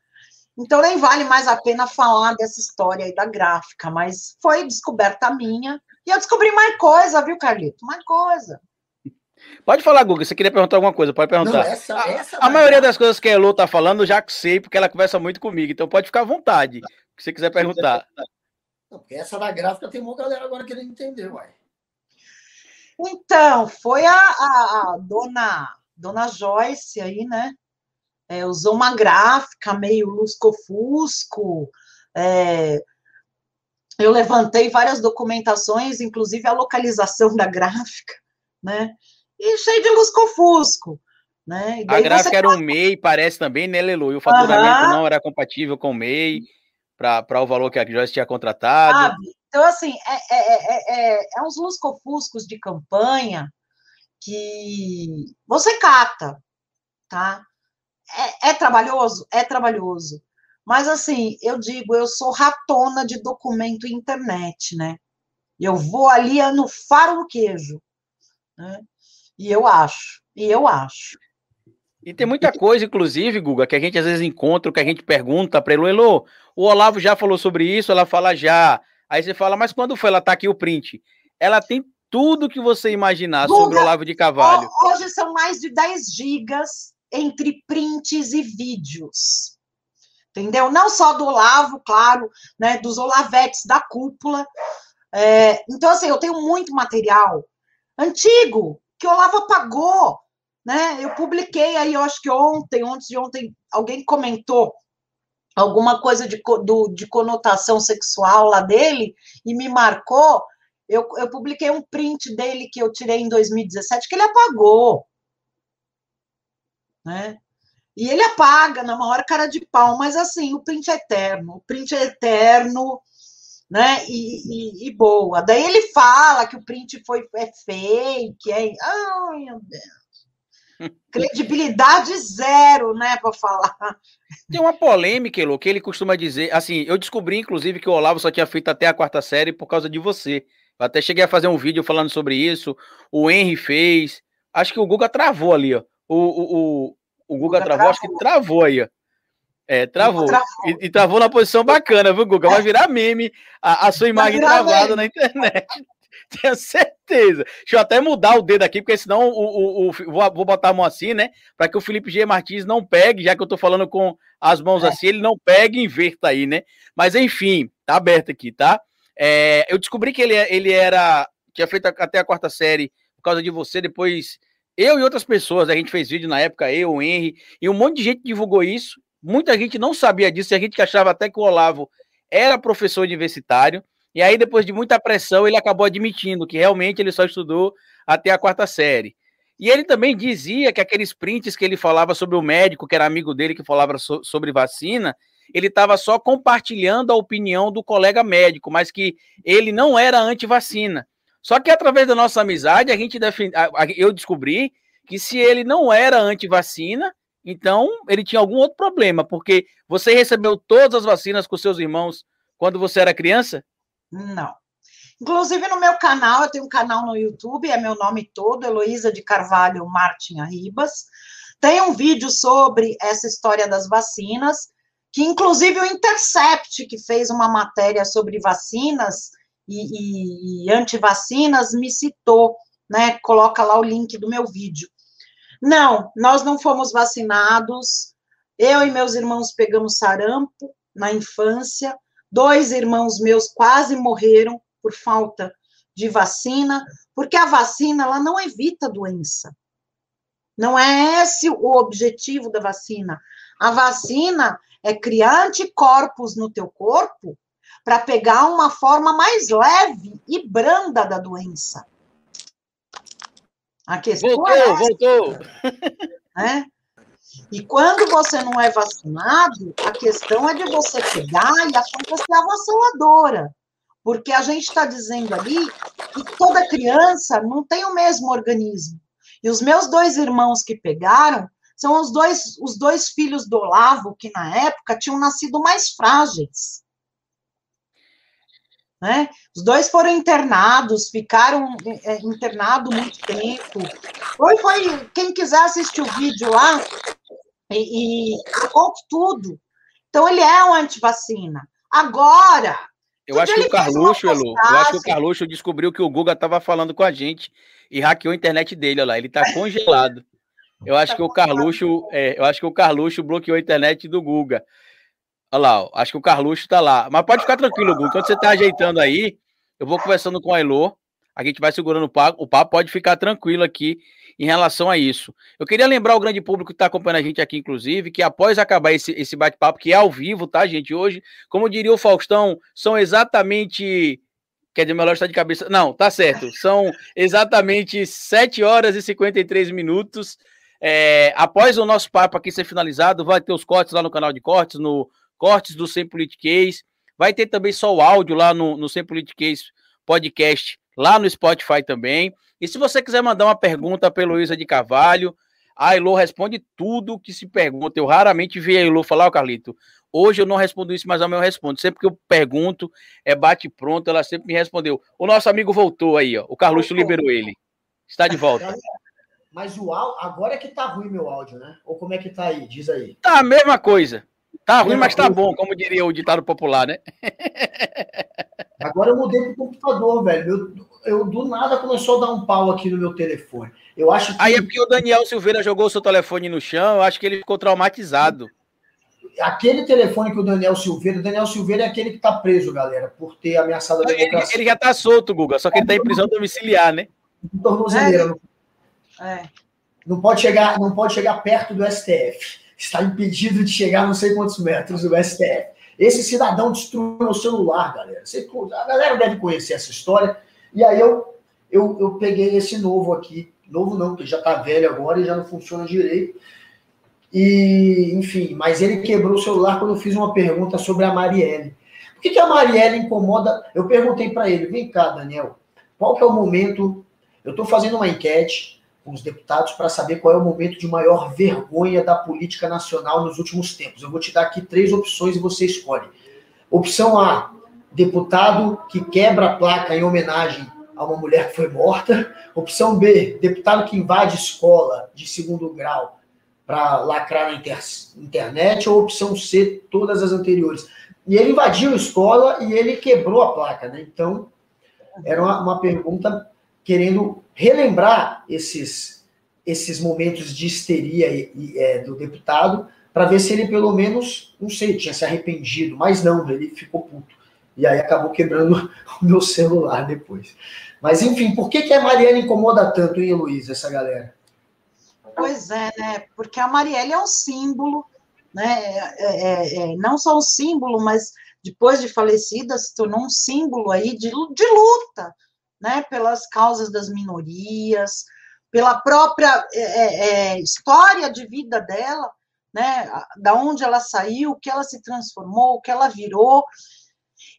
Então nem vale mais a pena falar dessa história aí da gráfica, mas foi descoberta minha. E eu descobri mais coisa, viu, Carlito? Mais coisa. Pode falar, Guga. Você queria perguntar alguma coisa? Pode perguntar. Não, essa, essa a, a maioria das coisas que a Elo tá falando, eu já sei, porque ela conversa muito comigo. Então pode ficar à vontade, se você quiser perguntar. Essa da gráfica tem uma galera agora querendo entender, uai. Então, foi a, a, a dona, dona Joyce aí, né? É, usou uma gráfica meio lusco-fusco. É, eu levantei várias documentações, inclusive a localização da gráfica, né? E cheio de lusco-fusco. Né? a gráfica era um MEI, parece também, né, Lelu? E o faturamento não era compatível com o MEI para o valor que a Joyce tinha contratado. Ah, então, assim, é, é, é, é uns lusco-fuscos de campanha que você cata, tá? É, é trabalhoso? É trabalhoso. Mas, assim, eu digo, eu sou ratona de documento internet, né? Eu vou ali no faro no queijo. Né? E eu acho, e eu acho. E tem muita coisa, inclusive, Guga, que a gente às vezes encontra, que a gente pergunta para Elo, Elo, o Olavo já falou sobre isso, ela fala já. Aí você fala, mas quando foi? Ela tá aqui o print. Ela tem tudo que você imaginar Guga, sobre o Olavo de Cavalho. Hoje são mais de 10 gigas entre prints e vídeos. Entendeu? Não só do Olavo, claro, né? Dos Olavetes da cúpula. É, então, assim, eu tenho muito material antigo que o Olavo apagou né? Eu publiquei aí, eu acho que ontem, ontem de ontem, alguém comentou alguma coisa de, do, de conotação sexual lá dele e me marcou. Eu, eu publiquei um print dele que eu tirei em 2017 que ele apagou, né? E ele apaga na maior cara de pau, mas assim, o print é eterno, o print é eterno, né? E, e, e boa. Daí ele fala que o print foi é fake, é. Ai, meu Deus. Credibilidade zero, né, para falar. Tem uma polêmica, Elo, que ele costuma dizer. Assim, eu descobri, inclusive, que o Olavo só tinha feito até a quarta série por causa de você. Eu até cheguei a fazer um vídeo falando sobre isso. O Henry fez. Acho que o Guga travou ali, ó. O, o, o, o Guga, Guga travou, travou, acho que travou aí, ó. É, travou. travou. E, e, travou na posição bacana, viu, Guga? Vai virar meme a, a sua imagem travada meme. na internet. Tenho certeza. Deixa eu até mudar o dedo aqui, porque senão o, o, o vou, vou, botar a mão assim, né? Para que o Felipe G. Martins não pegue, já que eu tô falando com as mãos é. assim, ele não pegue e inverta aí, né? Mas enfim, tá aberto aqui, tá? É, eu descobri que ele, ele era. Tinha feito até a quarta série por causa de você, depois. Eu e outras pessoas, a gente fez vídeo na época, eu, o Henry, e um monte de gente divulgou isso. Muita gente não sabia disso, e a gente achava até que o Olavo era professor universitário. E aí, depois de muita pressão, ele acabou admitindo que realmente ele só estudou até a quarta série. E ele também dizia que aqueles prints que ele falava sobre o médico, que era amigo dele, que falava so sobre vacina, ele estava só compartilhando a opinião do colega médico, mas que ele não era anti-vacina. Só que através da nossa amizade, a gente defend... eu descobri que se ele não era anti-vacina, então ele tinha algum outro problema, porque você recebeu todas as vacinas com seus irmãos quando você era criança? Não. Inclusive, no meu canal, eu tenho um canal no YouTube, é meu nome todo, Heloísa de Carvalho Martin Arribas. Tem um vídeo sobre essa história das vacinas, que inclusive o Intercept, que fez uma matéria sobre vacinas e, e, e antivacinas, me citou, né? Coloca lá o link do meu vídeo. Não, nós não fomos vacinados. Eu e meus irmãos pegamos sarampo na infância. Dois irmãos meus quase morreram por falta de vacina, porque a vacina ela não evita doença. Não é esse o objetivo da vacina. A vacina é criar anticorpos no teu corpo para pegar uma forma mais leve e branda da doença. A questão voltou, é essa, voltou. Né? E quando você não é vacinado, a questão é de você pegar e acontecer avassaladora. Porque a gente está dizendo ali que toda criança não tem o mesmo organismo. E os meus dois irmãos que pegaram são os dois, os dois filhos do Olavo, que na época tinham nascido mais frágeis. Né? Os dois foram internados, ficaram é, internados muito tempo. Foi, foi, quem quiser assistir o vídeo lá, e, e conto tudo. Então, ele é um antivacina. Agora. Eu acho que o Carluxo, Elu, eu acho que o Carluxo descobriu que o Guga estava falando com a gente e hackeou a internet dele, olha lá, ele está congelado. Eu acho que o Carluxo, é, eu acho que o Carluxo bloqueou a internet do Guga. Olha lá, ó, acho que o Carluxo está lá. Mas pode ficar tranquilo, Guga. Quando você está ajeitando aí, eu vou conversando com a Elo. A gente vai segurando o papo, o papo pode ficar tranquilo aqui em relação a isso. Eu queria lembrar o grande público que está acompanhando a gente aqui, inclusive, que após acabar esse, esse bate-papo, que é ao vivo, tá, gente? Hoje, como diria o Faustão, são exatamente. Quer dizer, meu está de cabeça. Não, tá certo. São exatamente 7 horas e 53 minutos. É, após o nosso papo aqui ser finalizado, vai ter os cortes lá no canal de cortes, no Cortes do Sem Politiquês. Vai ter também só o áudio lá no, no Sem Politiquês podcast, lá no Spotify também. E se você quiser mandar uma pergunta para Heloísa de Carvalho, a Elo responde tudo que se pergunta. Eu raramente vi a Elo falar, oh, Carlito, hoje eu não respondo isso, mas amanhã eu respondo. Sempre que eu pergunto, é bate pronto, ela sempre me respondeu. O nosso amigo voltou aí, ó. O Carluxo liberou ele. Está de volta. Mas o áudio, agora é que tá ruim meu áudio, né? Ou como é que tá aí? Diz aí. Tá a mesma coisa. Tá ruim, mas tá bom, como diria o ditado popular, né? Agora eu mudei pro computador, velho. Eu, eu, do nada começou a dar um pau aqui no meu telefone. Eu acho que... Aí é porque o Daniel Silveira jogou o seu telefone no chão, eu acho que ele ficou traumatizado. Aquele telefone que o Daniel Silveira, o Daniel Silveira é aquele que tá preso, galera, por ter ameaçado a democracia. Ele, ele já tá solto, Guga, só que ele tá em prisão domiciliar, né? Tornozeleira. É. é. Não pode chegar, não pode chegar perto do STF. Está impedido de chegar não sei quantos metros do STF. Esse cidadão destruiu meu celular, galera. A galera deve conhecer essa história. E aí eu, eu, eu peguei esse novo aqui. Novo não, porque já está velho agora e já não funciona direito. E, enfim, mas ele quebrou o celular quando eu fiz uma pergunta sobre a Marielle. Por que, que a Marielle incomoda? Eu perguntei para ele, vem cá, Daniel, qual que é o momento? Eu estou fazendo uma enquete com os deputados para saber qual é o momento de maior vergonha da política nacional nos últimos tempos. Eu vou te dar aqui três opções e você escolhe. Opção A, deputado que quebra a placa em homenagem a uma mulher que foi morta. Opção B, deputado que invade escola de segundo grau para lacrar na inter internet. Ou opção C, todas as anteriores. E ele invadiu a escola e ele quebrou a placa, né? Então, era uma, uma pergunta querendo relembrar esses, esses momentos de histeria e, e, é, do deputado, para ver se ele pelo menos, não sei, tinha se arrependido, mas não, ele ficou puto. E aí acabou quebrando o meu celular depois. Mas enfim, por que, que a Marielle incomoda tanto, hein, Luiz, essa galera? Pois é, né? Porque a Marielle é um símbolo, né? É, é, é, não só um símbolo, mas depois de falecida se tornou um símbolo aí de, de luta, né, pelas causas das minorias, pela própria é, é, é, história de vida dela, né, da onde ela saiu, o que ela se transformou, o que ela virou,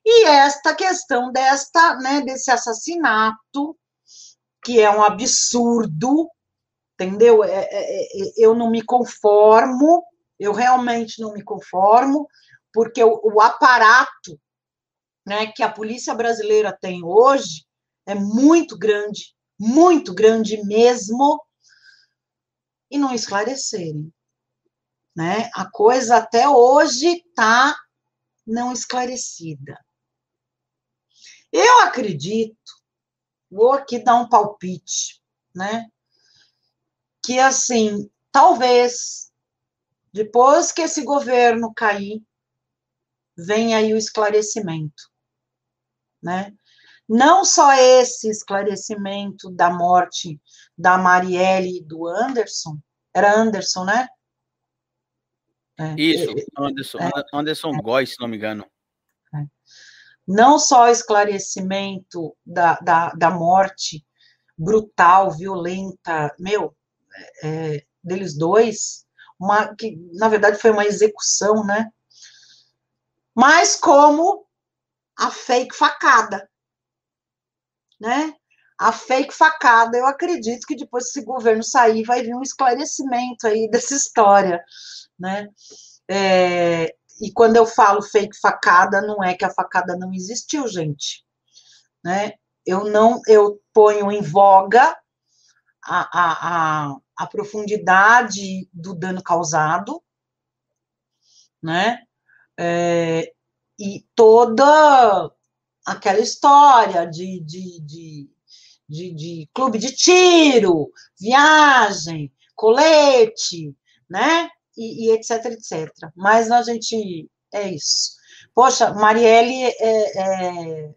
e esta questão desta, né, desse assassinato, que é um absurdo, entendeu? É, é, é eu não me conformo, eu realmente não me conformo, porque o, o aparato né, que a polícia brasileira tem hoje é muito grande, muito grande mesmo, e não esclarecerem. Né? A coisa até hoje está não esclarecida. Eu acredito, vou aqui dar um palpite, né? Que assim, talvez depois que esse governo cair, venha aí o esclarecimento, né? Não só esse esclarecimento da morte da Marielle e do Anderson, era Anderson, né? É, Isso, Anderson, é, Anderson é, Góes, se não me engano. É. Não só o esclarecimento da, da, da morte brutal, violenta, meu, é, deles dois, uma, que na verdade foi uma execução, né? Mas como a fake facada, né? A fake facada, eu acredito que depois esse governo sair, vai vir um esclarecimento aí dessa história, né? É, e quando eu falo fake facada, não é que a facada não existiu, gente, né? Eu não, eu ponho em voga a, a, a, a profundidade do dano causado, né? É, e toda aquela história de, de, de, de, de clube de tiro, viagem, colete, né? E, e, etc, etc. Mas a gente é isso. Poxa, Marielle é, é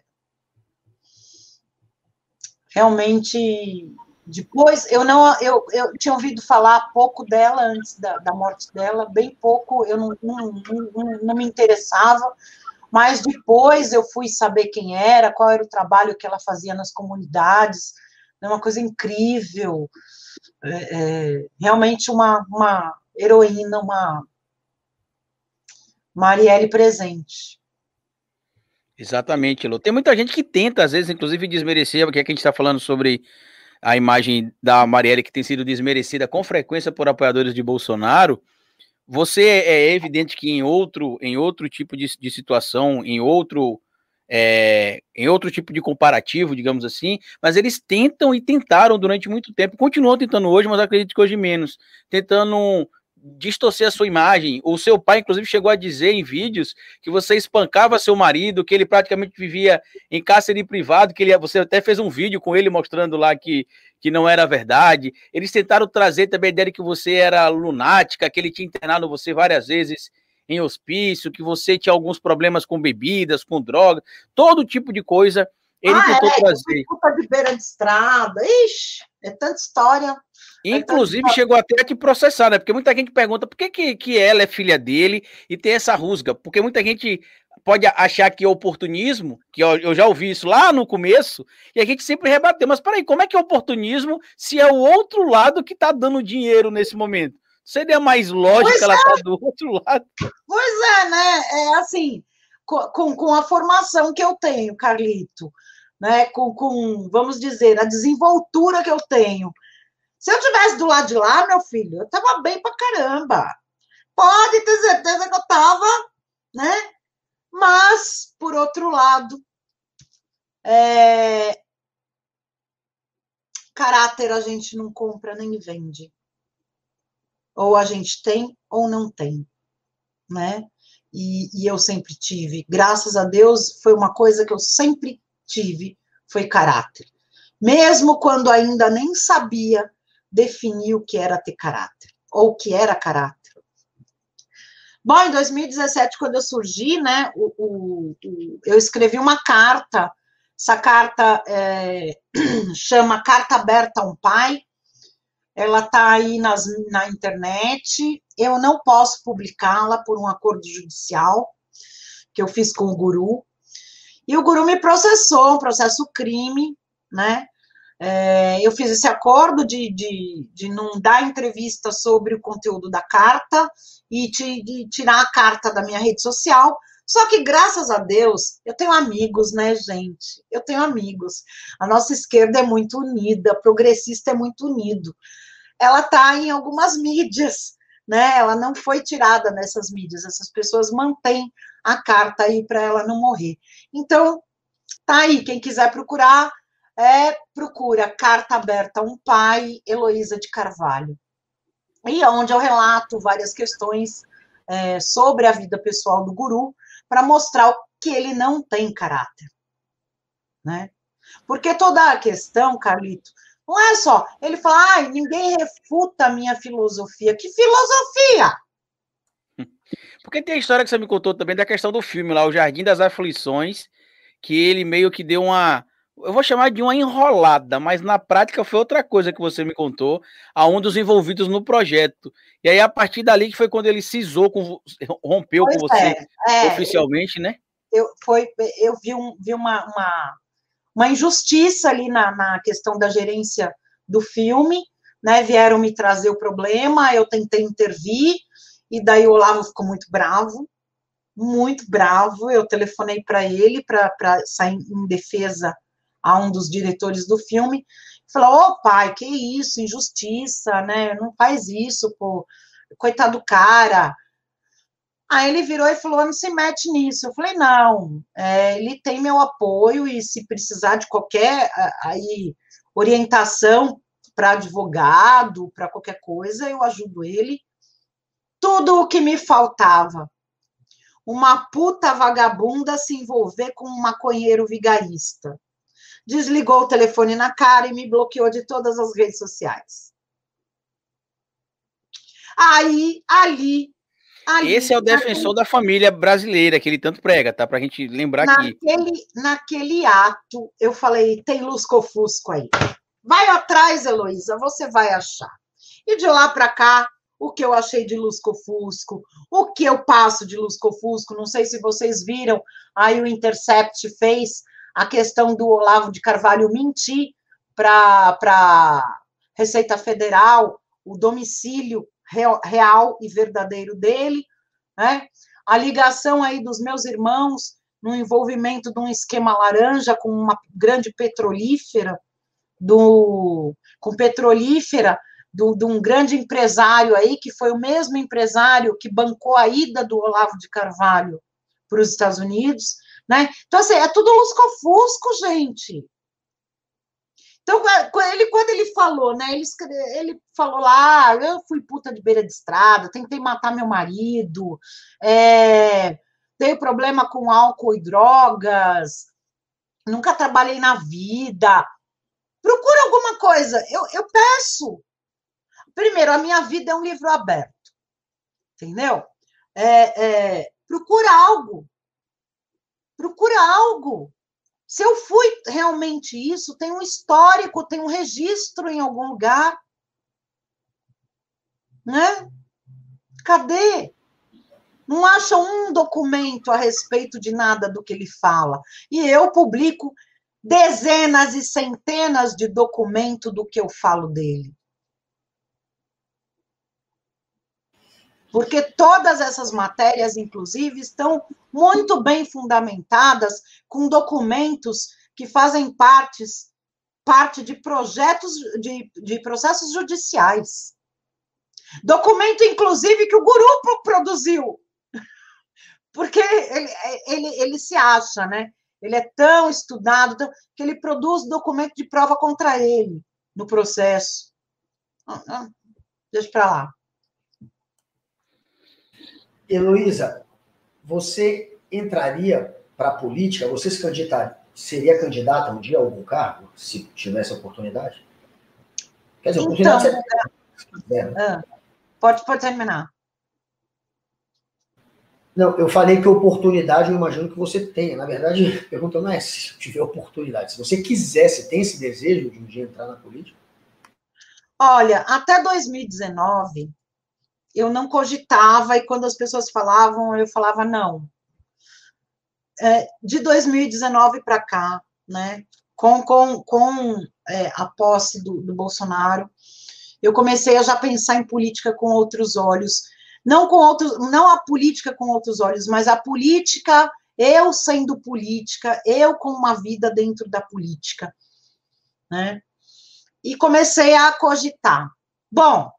realmente depois eu não eu, eu tinha ouvido falar pouco dela antes da, da morte dela, bem pouco, eu não, não, não, não me interessava, mas depois eu fui saber quem era, qual era o trabalho que ela fazia nas comunidades, é uma coisa incrível, é, é, realmente uma, uma heroína, uma Marielle presente. Exatamente, Lu. Tem muita gente que tenta, às vezes, inclusive, desmerecer, porque aqui a gente está falando sobre a imagem da Marielle que tem sido desmerecida com frequência por apoiadores de Bolsonaro. Você é evidente que em outro, em outro tipo de, de situação, em outro é, em outro tipo de comparativo, digamos assim, mas eles tentam e tentaram durante muito tempo, continuam tentando hoje, mas acredito que hoje menos, tentando distorcer a sua imagem. O seu pai, inclusive, chegou a dizer em vídeos que você espancava seu marido, que ele praticamente vivia em cárcere privado, que ele, você até fez um vídeo com ele mostrando lá que, que não era verdade. Eles tentaram trazer também a ideia de que você era lunática, que ele tinha internado você várias vezes em hospício, que você tinha alguns problemas com bebidas, com drogas, todo tipo de coisa. Ele ah, tentou é, trazer. Culpa de beira de estrada, ixi, é tanta história. É Inclusive, é chegou até a te processar, né? Porque muita gente pergunta por que, que, que ela é filha dele e tem essa rusga. Porque muita gente pode achar que é oportunismo, que eu, já ouvi isso lá no começo, e a gente sempre rebateu. Mas peraí, como é que é oportunismo se é o outro lado que está dando dinheiro nesse momento? Seria mais lógico pois ela estar é. tá do outro lado. Pois é, né? É assim, com, com a formação que eu tenho, Carlito, né? Com, com, vamos dizer, a desenvoltura que eu tenho. Se eu tivesse do lado de lá, meu filho, eu tava bem pra caramba. Pode ter certeza que eu tava, né? Mas, por outro lado, é... caráter a gente não compra nem vende. Ou a gente tem ou não tem, né? E, e, eu sempre tive. Graças a Deus, foi uma coisa que eu sempre tive, foi caráter. Mesmo quando ainda nem sabia definir o que era ter caráter, ou o que era caráter. Bom, em 2017, quando eu surgi, né, o, o, o, eu escrevi uma carta, essa carta é, chama Carta Aberta a um Pai, ela está aí nas, na internet. Eu não posso publicá-la por um acordo judicial que eu fiz com o guru. E o guru me processou, um processo crime, né? É, eu fiz esse acordo de, de, de não dar entrevista sobre o conteúdo da carta e de, de tirar a carta da minha rede social. Só que, graças a Deus, eu tenho amigos, né, gente? Eu tenho amigos. A nossa esquerda é muito unida, progressista é muito unido ela está em algumas mídias, né? Ela não foi tirada nessas mídias. Essas pessoas mantêm a carta aí para ela não morrer. Então, tá aí. Quem quiser procurar, é, procura Carta Aberta a um Pai, Heloísa de Carvalho. E é onde eu relato várias questões é, sobre a vida pessoal do guru, para mostrar que ele não tem caráter. Né? Porque toda a questão, Carlito, não é só. Ele fala, ai, ninguém refuta a minha filosofia. Que filosofia? Porque tem a história que você me contou também da questão do filme lá, O Jardim das Aflições, que ele meio que deu uma. Eu vou chamar de uma enrolada, mas na prática foi outra coisa que você me contou, a um dos envolvidos no projeto. E aí, a partir dali, que foi quando ele cisou, com, rompeu pois com você é, é, oficialmente, né? Eu, foi, eu vi, um, vi uma, uma, uma injustiça ali na, na questão da gerência do filme, né? Vieram me trazer o problema, eu tentei intervir, e daí o Olavo ficou muito bravo, muito bravo. Eu telefonei para ele para sair em defesa a um dos diretores do filme. Falou: Ô pai, que isso, injustiça, né? Não faz isso, pô. Coitado do cara, Aí ele virou e falou: não se mete nisso. Eu falei: não, é, ele tem meu apoio e se precisar de qualquer aí, orientação para advogado, para qualquer coisa, eu ajudo ele. Tudo o que me faltava. Uma puta vagabunda se envolver com um maconheiro vigarista. Desligou o telefone na cara e me bloqueou de todas as redes sociais. Aí, ali, Ali, Esse é o defensor da família brasileira que ele tanto prega, tá? Pra gente lembrar naquele, aqui. Naquele ato, eu falei, tem lusco-fusco aí. Vai atrás, Heloísa, você vai achar. E de lá para cá, o que eu achei de lusco-fusco, o que eu passo de lusco-fusco, não sei se vocês viram, aí o Intercept fez a questão do Olavo de Carvalho mentir para a Receita Federal, o domicílio real e verdadeiro dele, né? A ligação aí dos meus irmãos no envolvimento de um esquema laranja com uma grande petrolífera, do, com petrolífera do, de um grande empresário aí, que foi o mesmo empresário que bancou a ida do Olavo de Carvalho para os Estados Unidos, né? Então, assim, é tudo lusco-fusco, gente. Então, ele, quando ele falou, né? Ele, ele falou lá, eu fui puta de beira de estrada, tentei matar meu marido, é, tenho problema com álcool e drogas, nunca trabalhei na vida. Procura alguma coisa. Eu, eu peço. Primeiro, a minha vida é um livro aberto. Entendeu? É, é, procura algo. Procura algo. Se eu fui realmente isso, tem um histórico, tem um registro em algum lugar. Né? Cadê? Não acha um documento a respeito de nada do que ele fala. E eu publico dezenas e centenas de documentos do que eu falo dele. Porque todas essas matérias, inclusive, estão muito bem fundamentadas com documentos que fazem partes, parte de projetos, de, de processos judiciais. Documento, inclusive, que o Guru produziu, porque ele, ele, ele se acha, né? Ele é tão estudado que ele produz documento de prova contra ele no processo. Ah, ah, deixa para lá. Heloísa, você entraria para a política? Você se candidataria? Seria candidata um dia a algum cargo, se tivesse oportunidade? Quer dizer, então, oportunidade você... Né? ah, pode, pode terminar. Não, eu falei que oportunidade eu imagino que você tenha. Na verdade, a pergunta não é se tiver oportunidade. Se você quisesse, tem esse desejo de um dia entrar na política? Olha, até 2019, eu não cogitava, e quando as pessoas falavam, eu falava não. É, de 2019 para cá, né, com, com, com é, a posse do, do Bolsonaro, eu comecei a já pensar em política com outros olhos, não com outros, não a política com outros olhos, mas a política, eu sendo política, eu com uma vida dentro da política, né? E comecei a cogitar. Bom,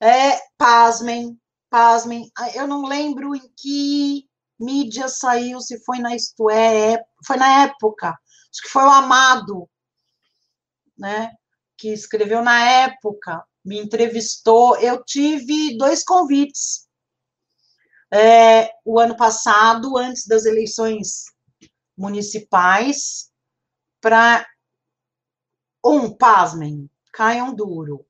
é, pasmem, pasmem. Ah, eu não lembro em que mídia saiu, se foi na Isto é, foi na época. Acho que foi o Amado, né? Que escreveu na época, me entrevistou. Eu tive dois convites. É, o ano passado, antes das eleições municipais, para um, pasmem, caiam duro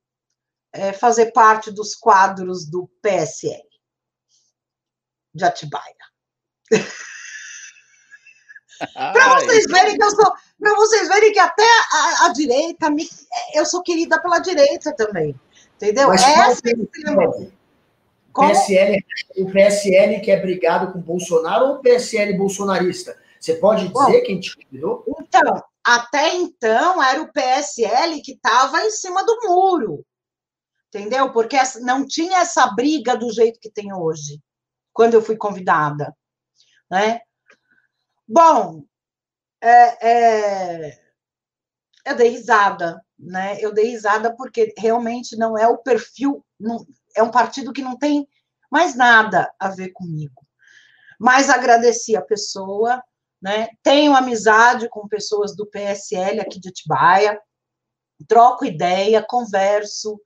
é, fazer parte dos quadros do PSL de Atibaia. para vocês verem que eu sou, para vocês verem que até a, a, direita, me, eu sou querida pela direita também, entendeu? Mas Essa é o PSL, o PSL que é brigado com Bolsonaro ou o PSL bolsonarista? Você pode dizer Bom, quem te convidou? Então, até então era o PSL que estava em cima do muro entendeu? Porque não tinha essa briga do jeito que tem hoje, quando eu fui convidada, né? Bom, é, é, eu dei risada, né? Eu dei risada porque realmente não é o perfil, não, é um partido que não tem mais nada a ver comigo. Mas agradeci a pessoa, né? Tenho amizade com pessoas do PSL aqui de Atibaia, troco ideia, converso,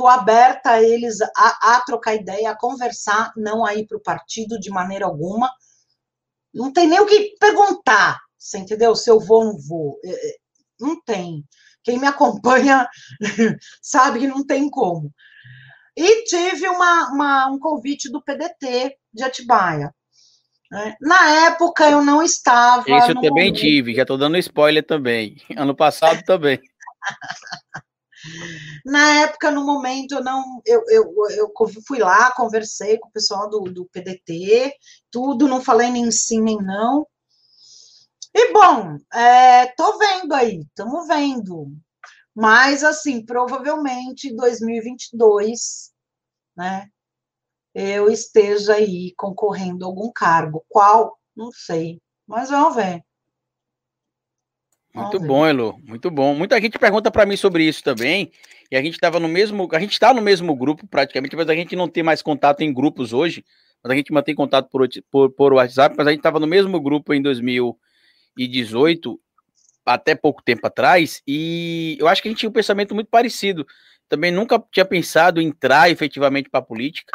Estou aberta a eles a, a, trocar ideia, a conversar, não a ir para o partido de maneira alguma. Não tem nem o que perguntar, você entendeu? Se eu vou ou não vou. É, é, não tem. Quem me acompanha sabe que não tem como. E tive uma, uma, um convite do PDT de Atibaia. Né? Na época eu não estava. Isso eu também momento. tive, já estou dando spoiler também. Ano passado também. Na época, no momento, não. Eu, eu, eu fui lá, conversei com o pessoal do, do PDT, tudo, não falei nem sim nem não. E bom, é, tô vendo aí, estamos vendo. Mas, assim, provavelmente 2022, né? Eu esteja aí concorrendo a algum cargo. Qual? Não sei. Mas vamos ver. Muito bom, Elo, muito bom. Muita gente pergunta para mim sobre isso também, e a gente estava no mesmo, a gente está no mesmo grupo praticamente, mas a gente não tem mais contato em grupos hoje, mas a gente mantém contato por, por, por WhatsApp, mas a gente estava no mesmo grupo em 2018, até pouco tempo atrás, e eu acho que a gente tinha um pensamento muito parecido. Também nunca tinha pensado em entrar efetivamente para a política.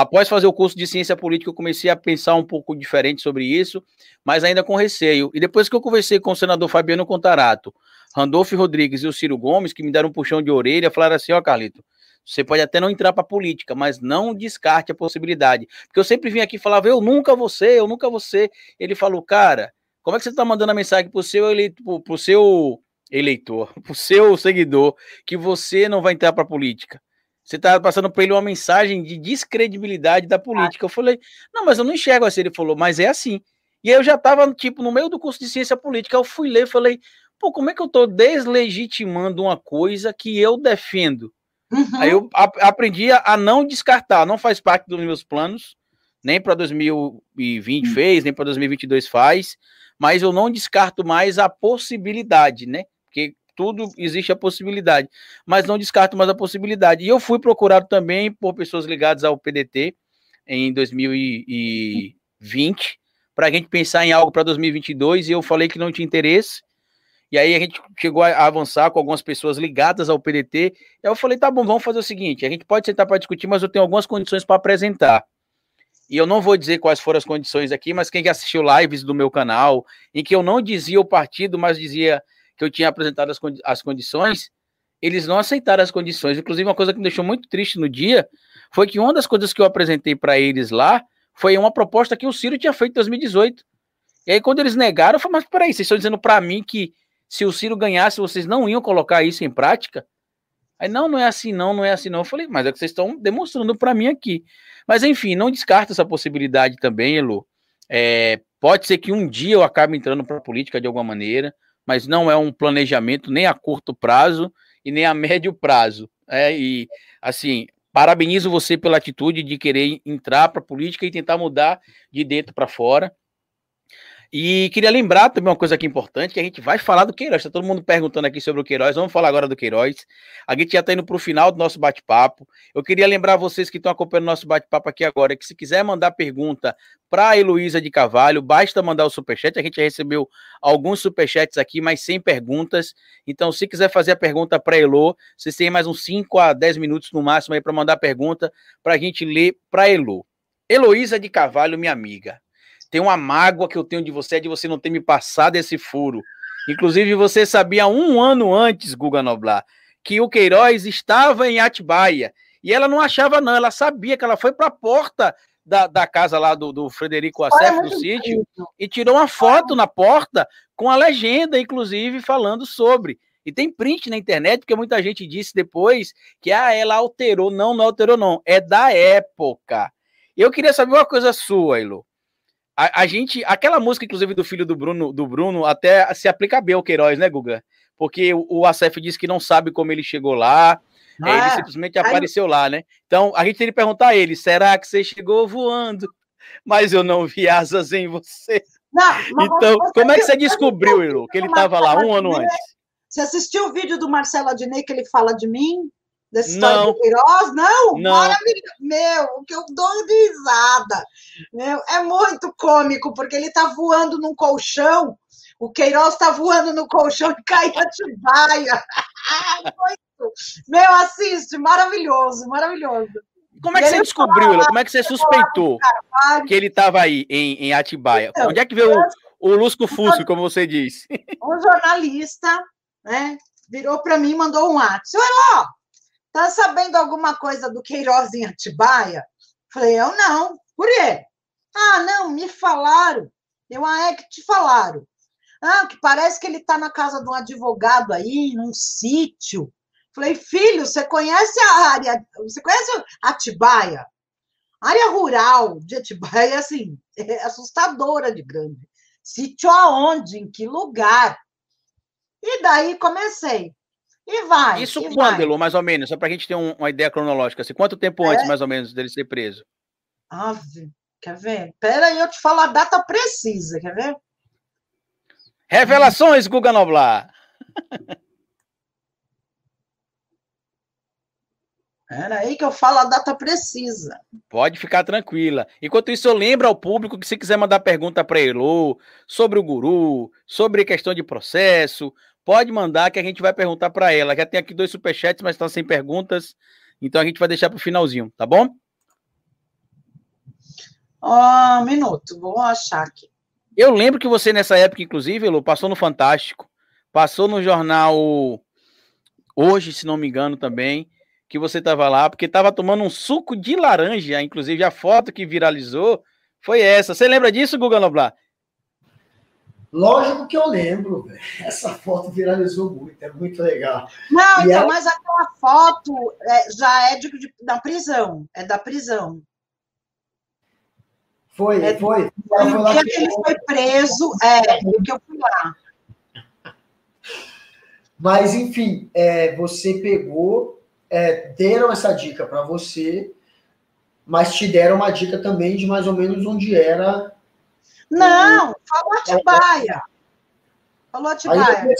Após fazer o curso de ciência política, eu comecei a pensar um pouco diferente sobre isso, mas ainda com receio. E depois que eu conversei com o senador Fabiano Contarato, Randolfo Rodrigues e o Ciro Gomes, que me deram um puxão de orelha, falaram assim: Ó, oh, Carlito, você pode até não entrar para política, mas não descarte a possibilidade. Porque eu sempre vim aqui e falava, eu nunca vou ser, eu nunca vou ser. Ele falou, cara, como é que você está mandando a mensagem para o seu, eleitor, pro seu eleitor, para o seu seguidor, que você não vai entrar para política? Você está passando para ele uma mensagem de descredibilidade da política. Eu falei, não, mas eu não enxergo assim. Ele falou, mas é assim. E aí eu já estava, tipo, no meio do curso de ciência política, eu fui ler e falei, pô, como é que eu estou deslegitimando uma coisa que eu defendo? Uhum. Aí eu aprendi a não descartar, não faz parte dos meus planos, nem para 2020 uhum. fez, nem para 2022 faz, mas eu não descarto mais a possibilidade, né? Porque tudo existe a possibilidade, mas não descarto mais a possibilidade. E eu fui procurado também por pessoas ligadas ao PDT em 2020 para a gente pensar em algo para 2022 e eu falei que não tinha interesse e aí a gente chegou a avançar com algumas pessoas ligadas ao PDT. E eu falei, tá bom, vamos fazer o seguinte: a gente pode sentar para discutir, mas eu tenho algumas condições para apresentar. E eu não vou dizer quais foram as condições aqui, mas quem assistiu lives do meu canal, em que eu não dizia o partido, mas dizia que eu tinha apresentado as, condi as condições, eles não aceitaram as condições. Inclusive, uma coisa que me deixou muito triste no dia foi que uma das coisas que eu apresentei para eles lá foi uma proposta que o Ciro tinha feito em 2018. E aí, quando eles negaram, eu falei, mas peraí, vocês estão dizendo para mim que se o Ciro ganhasse, vocês não iam colocar isso em prática? Aí, não, não é assim, não, não é assim, não. Eu falei, mas é que vocês estão demonstrando para mim aqui. Mas, enfim, não descarta essa possibilidade também, Elu. É, pode ser que um dia eu acabe entrando para a política de alguma maneira, mas não é um planejamento nem a curto prazo e nem a médio prazo. É, e, assim, parabenizo você pela atitude de querer entrar para a política e tentar mudar de dentro para fora. E queria lembrar também uma coisa aqui importante, que a gente vai falar do Queiroz. Está todo mundo perguntando aqui sobre o Queiroz. Vamos falar agora do Queiroz. A gente já está indo para o final do nosso bate-papo. Eu queria lembrar vocês que estão acompanhando o nosso bate-papo aqui agora, que se quiser mandar pergunta para a Heloísa de Cavalho, basta mandar o superchat. A gente já recebeu alguns superchats aqui, mas sem perguntas. Então, se quiser fazer a pergunta para a Elo, vocês têm mais uns 5 a 10 minutos no máximo aí para mandar pergunta para a gente ler para a Elo. Heloísa de Cavalho, minha amiga tem uma mágoa que eu tenho de você, é de você não ter me passado esse furo. Inclusive, você sabia um ano antes, Guga Noblar, que o Queiroz estava em Atibaia. E ela não achava, não, ela sabia que ela foi para a porta da, da, casa lá do, do Frederico Assef, do sítio, e tirou uma foto na porta com a legenda, inclusive, falando sobre. E tem print na internet, porque muita gente disse depois que ah, ela alterou. Não, não alterou, não. É da época. Eu queria saber uma coisa sua, Elo. A, a, gente, aquela música, inclusive, do filho do Bruno, do Bruno, até se aplica bem ao Queiroz, né, Guga? Porque o, o Acef disse que não sabe como ele chegou lá, ah, ele simplesmente apareceu lá, né? Então a gente tem que perguntar a ele: será que você chegou voando? Mas eu não vi asas em você. Não, então, como é que você descobriu, Ilo, que ele estava lá um ano antes? Você assistiu o vídeo do Marcelo Adnet que ele fala de mim? Dessa história não. do Queiroz? Não, não. maravilhoso. Meu, o que eu dou de risada. Meu, é muito cômico, porque ele está voando num colchão, o Queiroz está voando no colchão e cai a Tibaia. Meu, assiste, maravilhoso, maravilhoso. Como é que você descobriu, fala, Como é que você suspeitou que ele estava aí em, em Atibaia? Então, Onde é que veio o, o Lusco Fusco, como você disse? Um jornalista, né, virou para mim e mandou um WhatsApp. Olha lá, Tá sabendo alguma coisa do Queiroz em Atibaia? Falei, eu não. Por quê? Ah, não, me falaram. Eu, ah, é que te falaram. Ah, que parece que ele está na casa de um advogado aí, num sítio. Falei, filho, você conhece a área, você conhece Atibaia? A área rural de Atibaia, assim, é assustadora de grande. Sítio aonde? Em que lugar? E daí comecei. E vai. Isso e quando, Elô, mais ou menos? Só para a gente ter um, uma ideia cronológica. Assim, quanto tempo é? antes, mais ou menos, dele ser preso? Ave, quer ver? Pera aí, eu te falo a data precisa, quer ver? Revelações, Guga Noblar. Era aí que eu falo a data precisa. Pode ficar tranquila. Enquanto isso, eu lembro ao público que se quiser mandar pergunta para Elo sobre o guru, sobre questão de processo, pode mandar que a gente vai perguntar para ela. Já tem aqui dois superchats, mas estão sem perguntas. Então a gente vai deixar para o finalzinho, tá bom? um minuto, vou achar aqui. Eu lembro que você, nessa época, inclusive, Elo, passou no Fantástico, passou no jornal Hoje, se não me engano, também que você estava lá, porque estava tomando um suco de laranja, inclusive a foto que viralizou foi essa. Você lembra disso, Guga Noblar? Lógico que eu lembro, essa foto viralizou muito, é muito legal. Não, e então, ela... mas aquela foto é, já é de, de, da prisão, é da prisão. Foi, é, foi. foi lá que ele foi preso, é, que eu fui lá. Mas, enfim, é, você pegou é, deram essa dica para você, mas te deram uma dica também de mais ou menos onde era. Não, falou Atibaia. Falou Atibaia.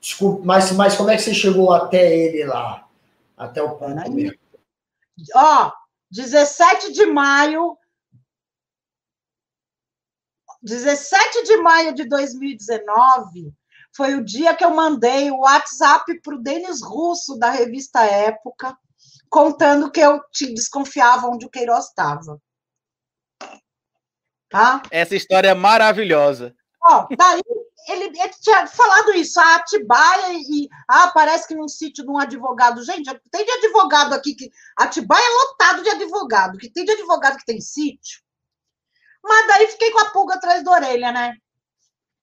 Desculpa, mas, mas como é que você chegou até ele lá? Até o ponto mesmo? Ó, 17 de maio 17 de maio de 2019, foi o dia que eu mandei o WhatsApp para o Denis Russo, da revista Época, contando que eu te desconfiava onde o Queiroz estava. Tá? Essa história é maravilhosa. Ó, daí ele, ele, tinha falado isso, a Atibaia e ah, parece que num sítio de um advogado. Gente, tem de advogado aqui que Atibaia é lotado de advogado, que tem de advogado que tem sítio. Mas daí fiquei com a pulga atrás da orelha, né?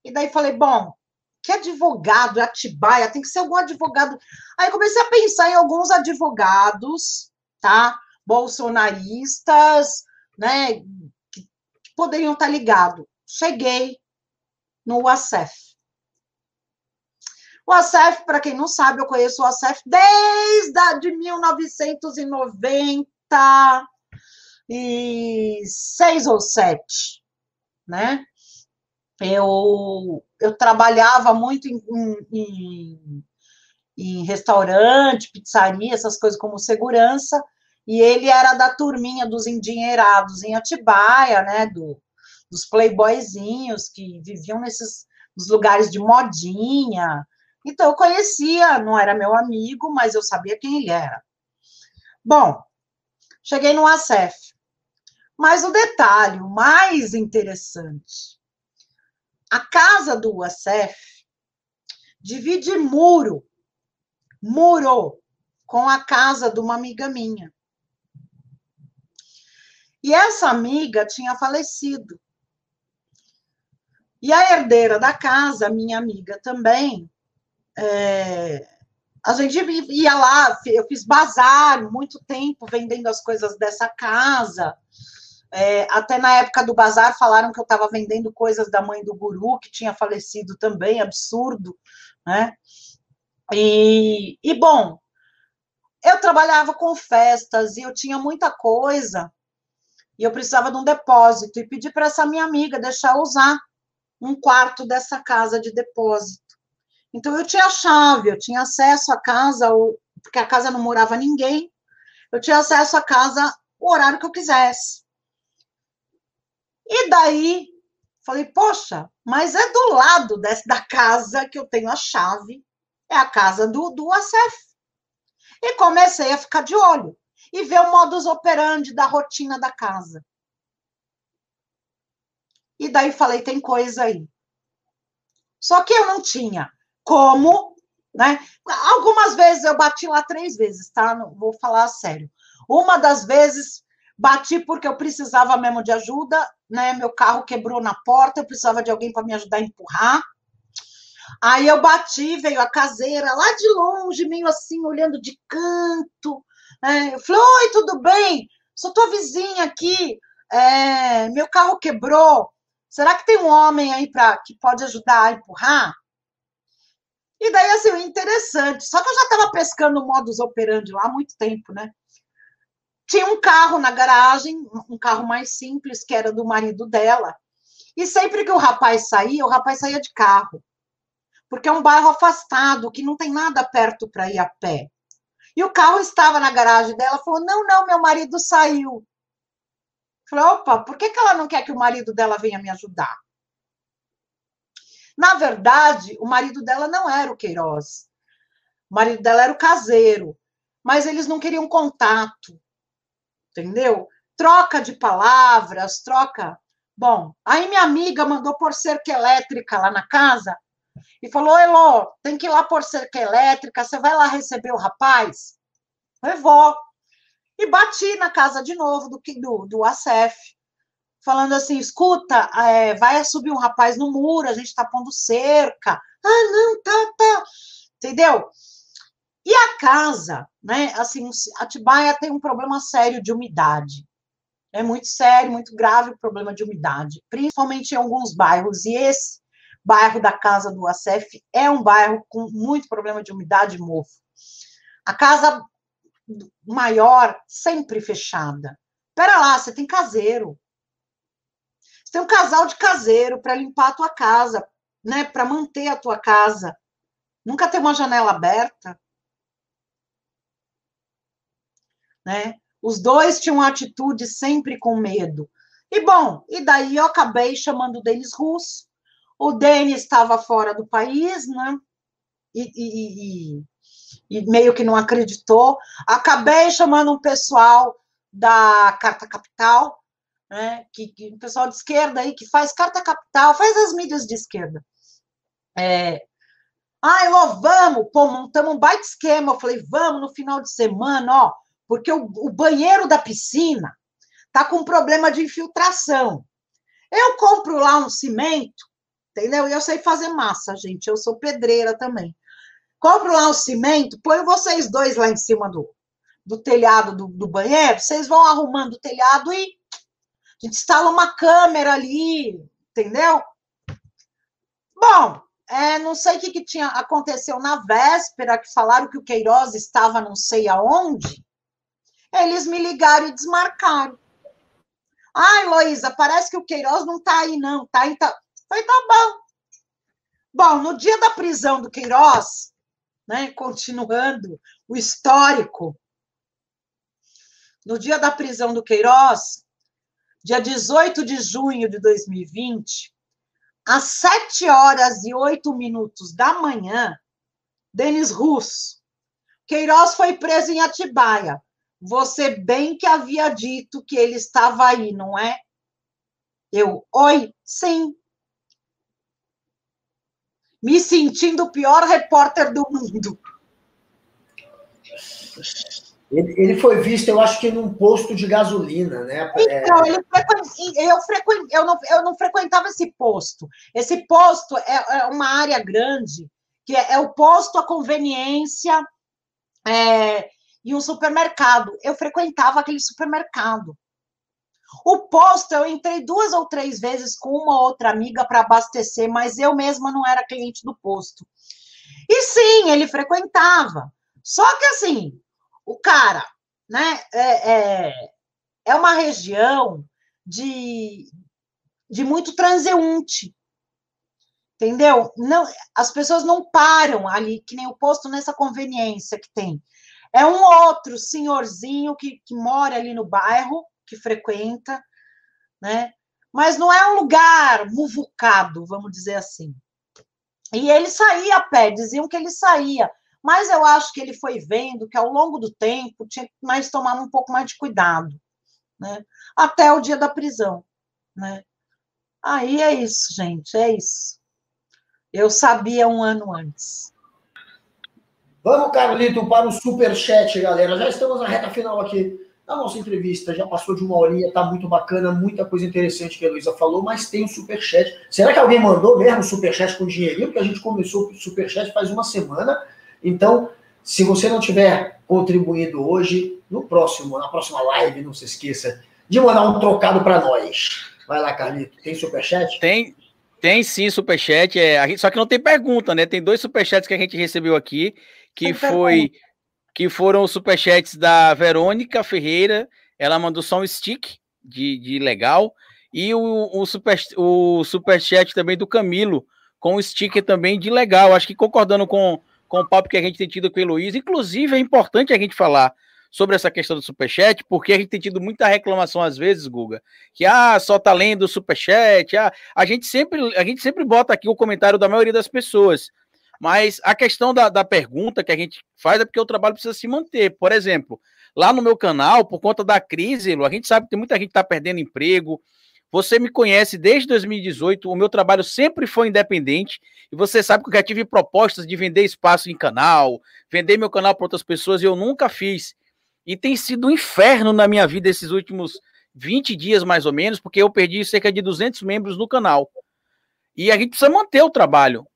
E daí falei, bom, que advogado, Atibaia, tem que ser algum advogado. Aí comecei a pensar em alguns advogados, tá? Bolsonaristas, né? Poderiam estar ligados. Cheguei no UACEF. O ACEF, para quem não sabe, eu conheço o ACEF desde a, de 1996 ou 7, né? Eu eu trabalhava muito em, em, em, restaurante, pizzaria, essas coisas como segurança, e ele era da turminha dos endinheirados em Atibaia, né, do, dos playboyzinhos que viviam nesses lugares de modinha. Então eu conhecia, não era meu amigo, mas eu sabia quem ele era. Bom, cheguei no ACEF. Mas o detalhe, o mais interessante, a casa do UACEF divide muro, muro, com a casa de uma amiga minha. E essa amiga tinha falecido. E a herdeira da casa, minha amiga também, é, a gente ia lá, eu fiz bazar muito tempo vendendo as coisas dessa casa. É, até na época do bazar falaram que eu estava vendendo coisas da mãe do guru, que tinha falecido também, absurdo, né? E, e bom, eu trabalhava com festas e eu tinha muita coisa e eu precisava de um depósito e pedi para essa minha amiga deixar eu usar um quarto dessa casa de depósito. Então eu tinha chave, eu tinha acesso à casa, porque a casa não morava ninguém, eu tinha acesso à casa o horário que eu quisesse. E daí, falei, poxa, mas é do lado desse, da casa que eu tenho a chave, é a casa do, do ACEF. E comecei a ficar de olho e ver o modus operandi da rotina da casa. E daí falei, tem coisa aí. Só que eu não tinha como, né? Algumas vezes eu bati lá três vezes, tá? Não, vou falar sério. Uma das vezes Bati porque eu precisava mesmo de ajuda, né? Meu carro quebrou na porta, eu precisava de alguém para me ajudar a empurrar. Aí eu bati, veio a caseira lá de longe, meio assim, olhando de canto. Né? Eu falei: Oi, tudo bem? Sou tua vizinha aqui. É, meu carro quebrou. Será que tem um homem aí pra, que pode ajudar a empurrar? E daí, assim, interessante. Só que eu já estava pescando modus operandi lá há muito tempo, né? Tinha um carro na garagem, um carro mais simples, que era do marido dela. E sempre que o rapaz saía, o rapaz saía de carro. Porque é um bairro afastado, que não tem nada perto para ir a pé. E o carro estava na garagem dela, falou: "Não, não, meu marido saiu". Falei: "Opa, por que que ela não quer que o marido dela venha me ajudar?" Na verdade, o marido dela não era o Queiroz. O marido dela era o caseiro, mas eles não queriam contato. Entendeu? Troca de palavras, troca. Bom, aí minha amiga mandou por cerca elétrica lá na casa e falou: Elô, tem que ir lá por cerca elétrica, você vai lá receber o rapaz? Eu vou. E bati na casa de novo do, do, do ACF, falando assim: escuta, é, vai subir um rapaz no muro, a gente está pondo cerca. Ah, não, tá, tá. Entendeu? E a casa, né? Assim, Atibaia tem um problema sério de umidade. É muito sério, muito grave o problema de umidade, principalmente em alguns bairros. E esse bairro da casa do ACF é um bairro com muito problema de umidade e mofo. A casa maior sempre fechada. Pera lá, você tem caseiro. Você tem um casal de caseiro para limpar a tua casa, né? Para manter a tua casa. Nunca tem uma janela aberta. Né? Os dois tinham atitude sempre com medo. E bom, e daí eu acabei chamando o Denis Russo. O Denis estava fora do país, né? E, e, e, e, meio que não acreditou. Acabei chamando um pessoal da Carta Capital, né? Que, que um pessoal de esquerda aí que faz Carta Capital, faz as mídias de esquerda. É, Ai, Lô, vamos, pô, montamos um baita esquema. Eu falei, vamos no final de semana, ó porque o, o banheiro da piscina está com problema de infiltração. Eu compro lá um cimento, entendeu? E eu sei fazer massa, gente. Eu sou pedreira também. Compro lá um cimento, põe vocês dois lá em cima do, do telhado do, do banheiro, vocês vão arrumando o telhado e a gente instala uma câmera ali, entendeu? Bom, é, não sei o que, que tinha aconteceu na véspera, que falaram que o Queiroz estava não sei aonde. Eles me ligaram e desmarcaram. Ai, Luísa, parece que o Queiroz não está aí, não. Tá aí, tá. Falei, tá bom. Bom, no dia da prisão do Queiroz, né, continuando o histórico, no dia da prisão do Queiroz, dia 18 de junho de 2020, às 7 horas e 8 minutos da manhã, Denis Russo, Queiroz foi preso em Atibaia você bem que havia dito que ele estava aí, não é? Eu, oi, sim. Me sentindo o pior repórter do mundo. Ele, ele, foi visto, eu acho que num posto de gasolina, né? Então, ele eu, eu, não, eu não frequentava esse posto. Esse posto é, é uma área grande, que é, é o posto a conveniência é, e um supermercado. Eu frequentava aquele supermercado. O posto, eu entrei duas ou três vezes com uma outra amiga para abastecer, mas eu mesma não era cliente do posto. E sim, ele frequentava. Só que assim, o cara, né, é, é, é uma região de, de muito transeunte. Entendeu? Não, as pessoas não param ali, que nem o posto nessa conveniência que tem. É um outro senhorzinho que, que mora ali no bairro, que frequenta, né? Mas não é um lugar muvucado, vamos dizer assim. E ele saía a pé, diziam que ele saía, mas eu acho que ele foi vendo que ao longo do tempo tinha que mais tomar um pouco mais de cuidado, né? Até o dia da prisão, né? Aí é isso, gente, é isso. Eu sabia um ano antes. Vamos, Carlito, para o superchat, galera. Já estamos na reta final aqui da nossa entrevista. Já passou de uma horinha, tá muito bacana, muita coisa interessante que a Luísa falou, mas tem o superchat. Será que alguém mandou mesmo o superchat com dinheirinho? Porque a gente começou o superchat faz uma semana. Então, se você não tiver contribuído hoje, no próximo, na próxima live, não se esqueça de mandar um trocado para nós. Vai lá, Carlito. Tem superchat? Tem, tem sim superchat. É, só que não tem pergunta, né? Tem dois superchats que a gente recebeu aqui que foi que foram os superchats da Verônica Ferreira. Ela mandou só um stick de, de legal. E o, o, super, o superchat também do Camilo, com o sticker também de legal. Acho que concordando com, com o papo que a gente tem tido com o Luiz. Inclusive, é importante a gente falar sobre essa questão do superchat, porque a gente tem tido muita reclamação às vezes, Guga, que ah, só tá lendo o superchat, ah, a gente sempre a gente sempre bota aqui o comentário da maioria das pessoas. Mas a questão da, da pergunta que a gente faz é porque o trabalho precisa se manter. Por exemplo, lá no meu canal, por conta da crise, a gente sabe que tem muita gente que está perdendo emprego. Você me conhece desde 2018, o meu trabalho sempre foi independente, e você sabe que eu já tive propostas de vender espaço em canal, vender meu canal para outras pessoas, e eu nunca fiz. E tem sido um inferno na minha vida esses últimos 20 dias, mais ou menos, porque eu perdi cerca de 200 membros no canal. E a gente precisa manter o trabalho.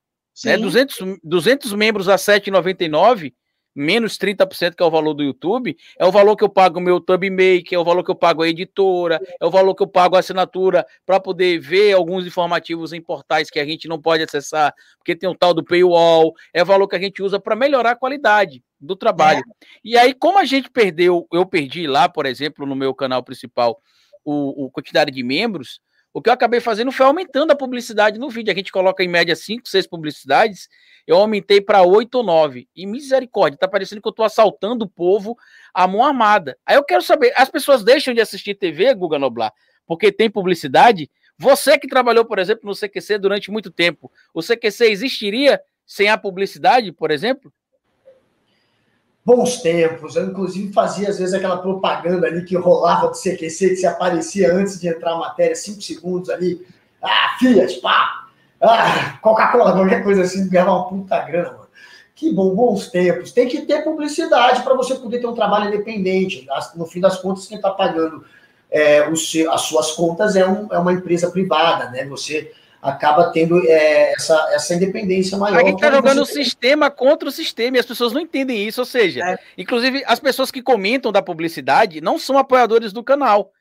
Né? 200, 200 membros a 7,99, menos 30% que é o valor do YouTube, é o valor que eu pago o meu Tubmaker, é o valor que eu pago a editora, é o valor que eu pago a assinatura para poder ver alguns informativos em portais que a gente não pode acessar, porque tem o tal do paywall, é o valor que a gente usa para melhorar a qualidade do trabalho. É. E aí, como a gente perdeu, eu perdi lá, por exemplo, no meu canal principal, o, o quantidade de membros, o que eu acabei fazendo foi aumentando a publicidade no vídeo. A gente coloca em média 5, 6 publicidades. Eu aumentei para 8 ou 9. E misericórdia, tá parecendo que eu estou assaltando o povo à mão armada. Aí eu quero saber, as pessoas deixam de assistir TV, Guga Noblar, porque tem publicidade? Você que trabalhou, por exemplo, no CQC durante muito tempo, o CQC existiria sem a publicidade, por exemplo? Bons tempos. Eu, inclusive, fazia às vezes aquela propaganda ali que rolava do CQC, que se aparecia antes de entrar a matéria, cinco segundos ali. Ah, Fiat, pá! Ah, Coca-Cola, qualquer coisa assim, ganhava uma puta grana, mano. Que bom, bons tempos. Tem que ter publicidade para você poder ter um trabalho independente. No fim das contas, quem está pagando é, as suas contas é, um, é uma empresa privada, né? Você acaba tendo é, essa, essa independência maior. A gente está jogando o sistema contra o sistema e as pessoas não entendem isso. Ou seja, é. inclusive as pessoas que comentam da publicidade não são apoiadores do canal.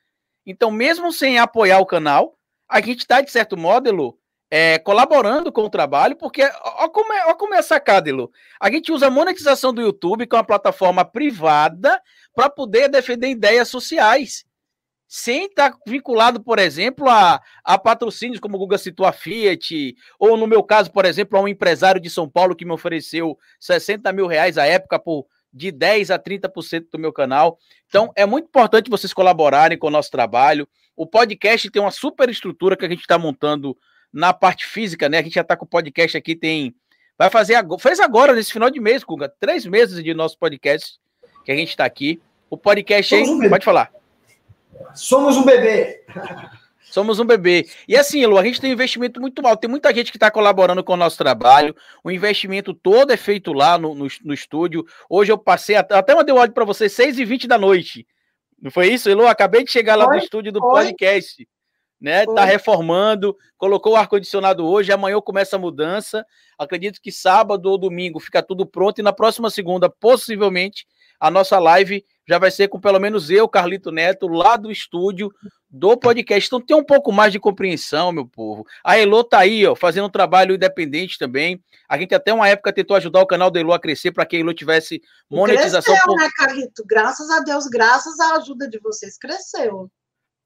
Então, mesmo sem apoiar o canal, a gente está, de certo modo, é, colaborando com o trabalho, porque olha como, é, como é a sacada, Elo. A gente usa a monetização do YouTube, que é uma plataforma privada, para poder defender ideias sociais sem estar tá vinculado, por exemplo, a, a patrocínios, como o Guga citou, a Fiat, ou no meu caso, por exemplo, a um empresário de São Paulo que me ofereceu 60 mil reais à época por de 10 a 30% do meu canal. Então, é muito importante vocês colaborarem com o nosso trabalho. O podcast tem uma super estrutura que a gente está montando na parte física, né? A gente já está com o podcast aqui, tem. Vai fazer agora, fez agora, nesse final de mês, Guga, três meses de nosso podcast que a gente está aqui. O podcast aí. Pode falar. Somos um bebê. Somos um bebê. E assim, Lu, a gente tem um investimento muito alto. Tem muita gente que está colaborando com o nosso trabalho. O investimento todo é feito lá no, no, no estúdio. Hoje eu passei, até mandei um áudio para você, 6h20 da noite. Não foi isso, Elu? Acabei de chegar lá foi, no estúdio do foi. podcast. Né? Tá reformando, colocou o ar-condicionado hoje, amanhã começa a mudança. Acredito que sábado ou domingo fica tudo pronto e na próxima segunda, possivelmente, a nossa live já vai ser com pelo menos eu, Carlito Neto, lá do estúdio do podcast. Então tem um pouco mais de compreensão, meu povo. A Elo tá aí, ó, fazendo um trabalho independente também. A gente até uma época tentou ajudar o canal da Elo a crescer para que a Elo tivesse monetização. Cresceu, por... né, Carlito? Graças a Deus, graças à ajuda de vocês, cresceu.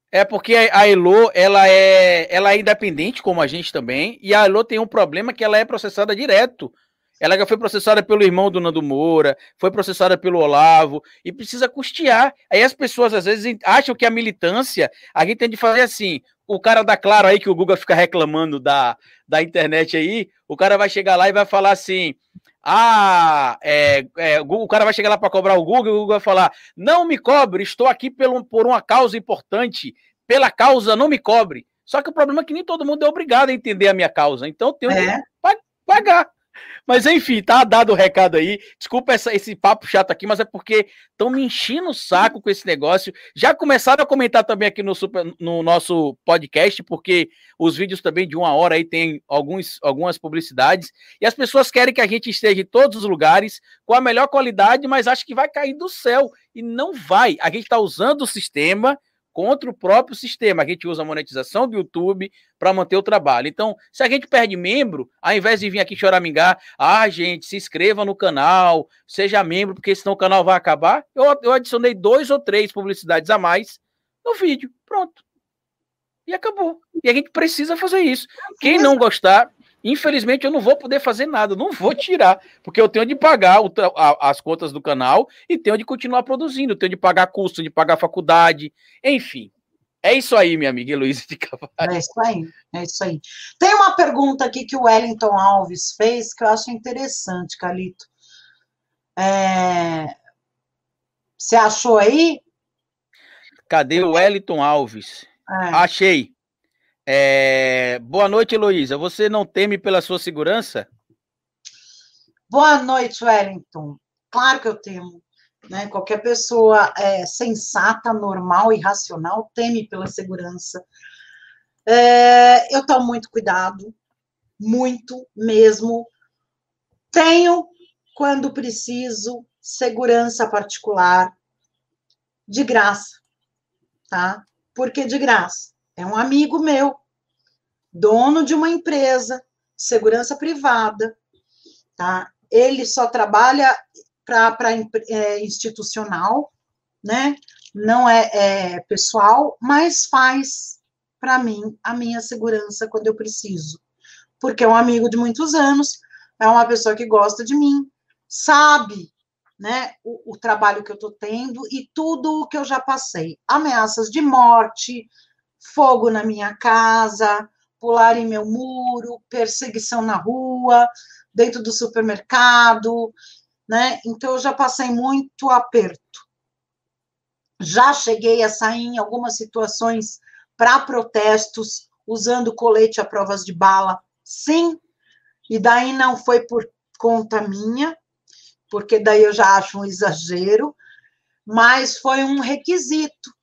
É porque a Elo, ela é, ela é independente, como a gente também, e a Elo tem um problema que ela é processada direto ela já foi processada pelo irmão do Nando Moura, foi processada pelo Olavo, e precisa custear. Aí as pessoas às vezes acham que a militância, a gente tem de fazer assim. O cara da Claro aí, que o Google fica reclamando da, da internet aí, o cara vai chegar lá e vai falar assim: ah, é, é, o cara vai chegar lá para cobrar o Google, o Google vai falar: não me cobre, estou aqui pelo, por uma causa importante, pela causa não me cobre. Só que o problema é que nem todo mundo é obrigado a entender a minha causa, então eu tenho é. que pagar. Mas enfim, tá dado o recado aí. Desculpa essa, esse papo chato aqui, mas é porque estão me enchendo o saco com esse negócio. Já começaram a comentar também aqui no, super, no nosso podcast, porque os vídeos também de uma hora aí tem alguns, algumas publicidades. E as pessoas querem que a gente esteja em todos os lugares com a melhor qualidade, mas acho que vai cair do céu. E não vai. A gente está usando o sistema contra o próprio sistema. A gente usa a monetização do YouTube para manter o trabalho. Então, se a gente perde membro, ao invés de vir aqui choramingar, ah, gente, se inscreva no canal, seja membro, porque senão o canal vai acabar. Eu, eu adicionei dois ou três publicidades a mais no vídeo. Pronto. E acabou. E a gente precisa fazer isso. Quem não gostar, Infelizmente, eu não vou poder fazer nada, não vou tirar, porque eu tenho de pagar o, a, as contas do canal e tenho de continuar produzindo, tenho de pagar custo, de pagar faculdade, enfim. É isso aí, minha amiga Heloísa de Cavalho. É isso aí, é isso aí. Tem uma pergunta aqui que o Wellington Alves fez que eu acho interessante, Calito. É... Você achou aí? Cadê o Wellington Alves? É. Achei. É... Boa noite, Heloísa. Você não teme pela sua segurança? Boa noite, Wellington. Claro que eu temo. Né? Qualquer pessoa é, sensata, normal e racional teme pela segurança. É, eu tomo muito cuidado, muito mesmo. Tenho, quando preciso, segurança particular de graça, tá? Por que de graça? É um amigo meu, dono de uma empresa, segurança privada, tá? Ele só trabalha para é, institucional, né? Não é, é pessoal, mas faz para mim a minha segurança quando eu preciso. Porque é um amigo de muitos anos, é uma pessoa que gosta de mim, sabe né, o, o trabalho que eu estou tendo e tudo o que eu já passei. Ameaças de morte, fogo na minha casa, pular em meu muro, perseguição na rua, dentro do supermercado, né? Então eu já passei muito aperto. Já cheguei a sair em algumas situações para protestos usando colete a provas de bala, sim. E daí não foi por conta minha, porque daí eu já acho um exagero, mas foi um requisito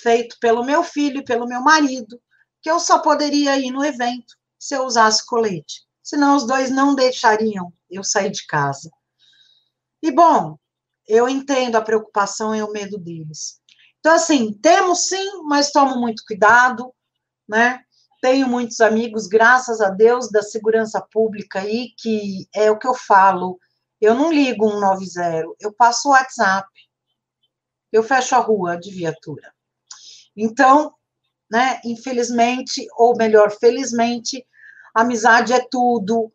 feito pelo meu filho e pelo meu marido, que eu só poderia ir no evento se eu usasse colete. Senão os dois não deixariam eu sair de casa. E bom, eu entendo a preocupação e o medo deles. Então, assim, temos sim, mas tomo muito cuidado, né? Tenho muitos amigos, graças a Deus, da segurança pública aí, que é o que eu falo. Eu não ligo 190, eu passo o WhatsApp. Eu fecho a rua de viatura. Então, né, infelizmente, ou melhor, felizmente, amizade é tudo,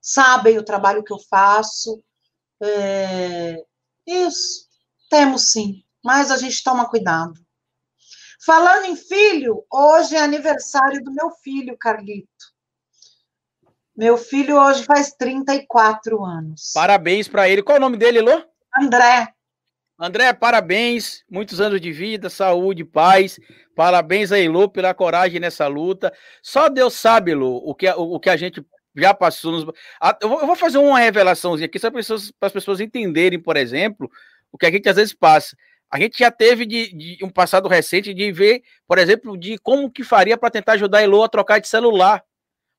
sabem o trabalho que eu faço. É, isso, temos sim, mas a gente toma cuidado. Falando em filho, hoje é aniversário do meu filho, Carlito. Meu filho hoje faz 34 anos. Parabéns para ele. Qual é o nome dele, Lô? André. André, parabéns, muitos anos de vida, saúde, paz. Parabéns aí, Elô, pela coragem nessa luta. Só Deus sabe, Elô, o que, o, o que a gente já passou. Nos... Eu vou fazer uma revelaçãozinha aqui, para as pessoas entenderem, por exemplo, o que a gente às vezes passa. A gente já teve de, de um passado recente de ver, por exemplo, de como que faria para tentar ajudar a Elô a trocar de celular.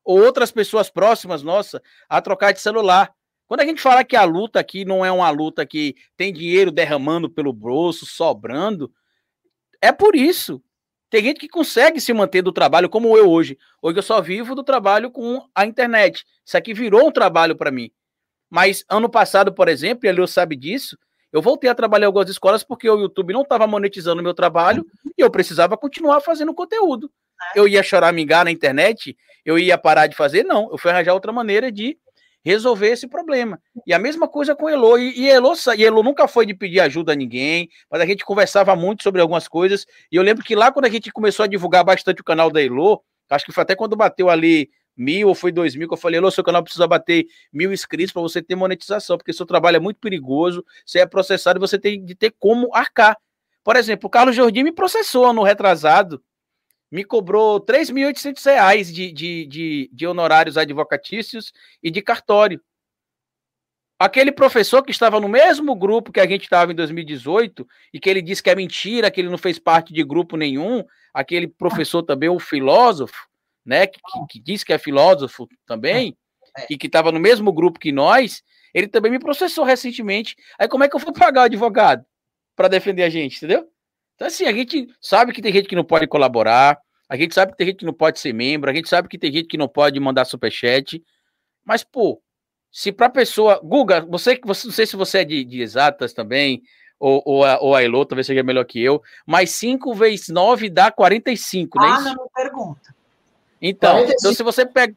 Ou outras pessoas próximas, nossa, a trocar de celular. Quando a gente fala que a luta aqui não é uma luta que tem dinheiro derramando pelo bolso, sobrando, é por isso. Tem gente que consegue se manter do trabalho, como eu hoje. Hoje eu só vivo do trabalho com a internet. Isso aqui virou um trabalho para mim. Mas ano passado, por exemplo, e a Leo sabe disso, eu voltei a trabalhar em algumas escolas porque o YouTube não estava monetizando o meu trabalho e eu precisava continuar fazendo conteúdo. Eu ia chorar mingar na internet, eu ia parar de fazer? Não, eu fui arranjar outra maneira de resolver esse problema. E a mesma coisa com Elo. E, e Elo, e Elo nunca foi de pedir ajuda a ninguém, mas a gente conversava muito sobre algumas coisas. E eu lembro que lá quando a gente começou a divulgar bastante o canal da Elo, acho que foi até quando bateu ali mil ou foi dois mil, que eu falei, Elo, seu canal precisa bater mil inscritos para você ter monetização, porque seu trabalho é muito perigoso, você é processado e você tem de ter como arcar. Por exemplo, o Carlos Jordim me processou no retrasado, me cobrou R$ 3.800 de, de, de, de honorários advocatícios e de cartório. Aquele professor que estava no mesmo grupo que a gente estava em 2018 e que ele disse que é mentira, que ele não fez parte de grupo nenhum, aquele professor também, o filósofo, né, que, que diz que é filósofo também, é. e que estava no mesmo grupo que nós, ele também me processou recentemente. Aí como é que eu vou pagar o advogado para defender a gente, entendeu? Então, assim, a gente sabe que tem gente que não pode colaborar, a gente sabe que tem gente que não pode ser membro, a gente sabe que tem gente que não pode mandar superchat, mas, pô, se pra pessoa. Guga, você, você não sei se você é de, de exatas também, ou, ou, a, ou a Elo, talvez seja melhor que eu, mas 5 vezes 9 dá 45, né? Ah, não, não pergunta. Então, então, se você pega.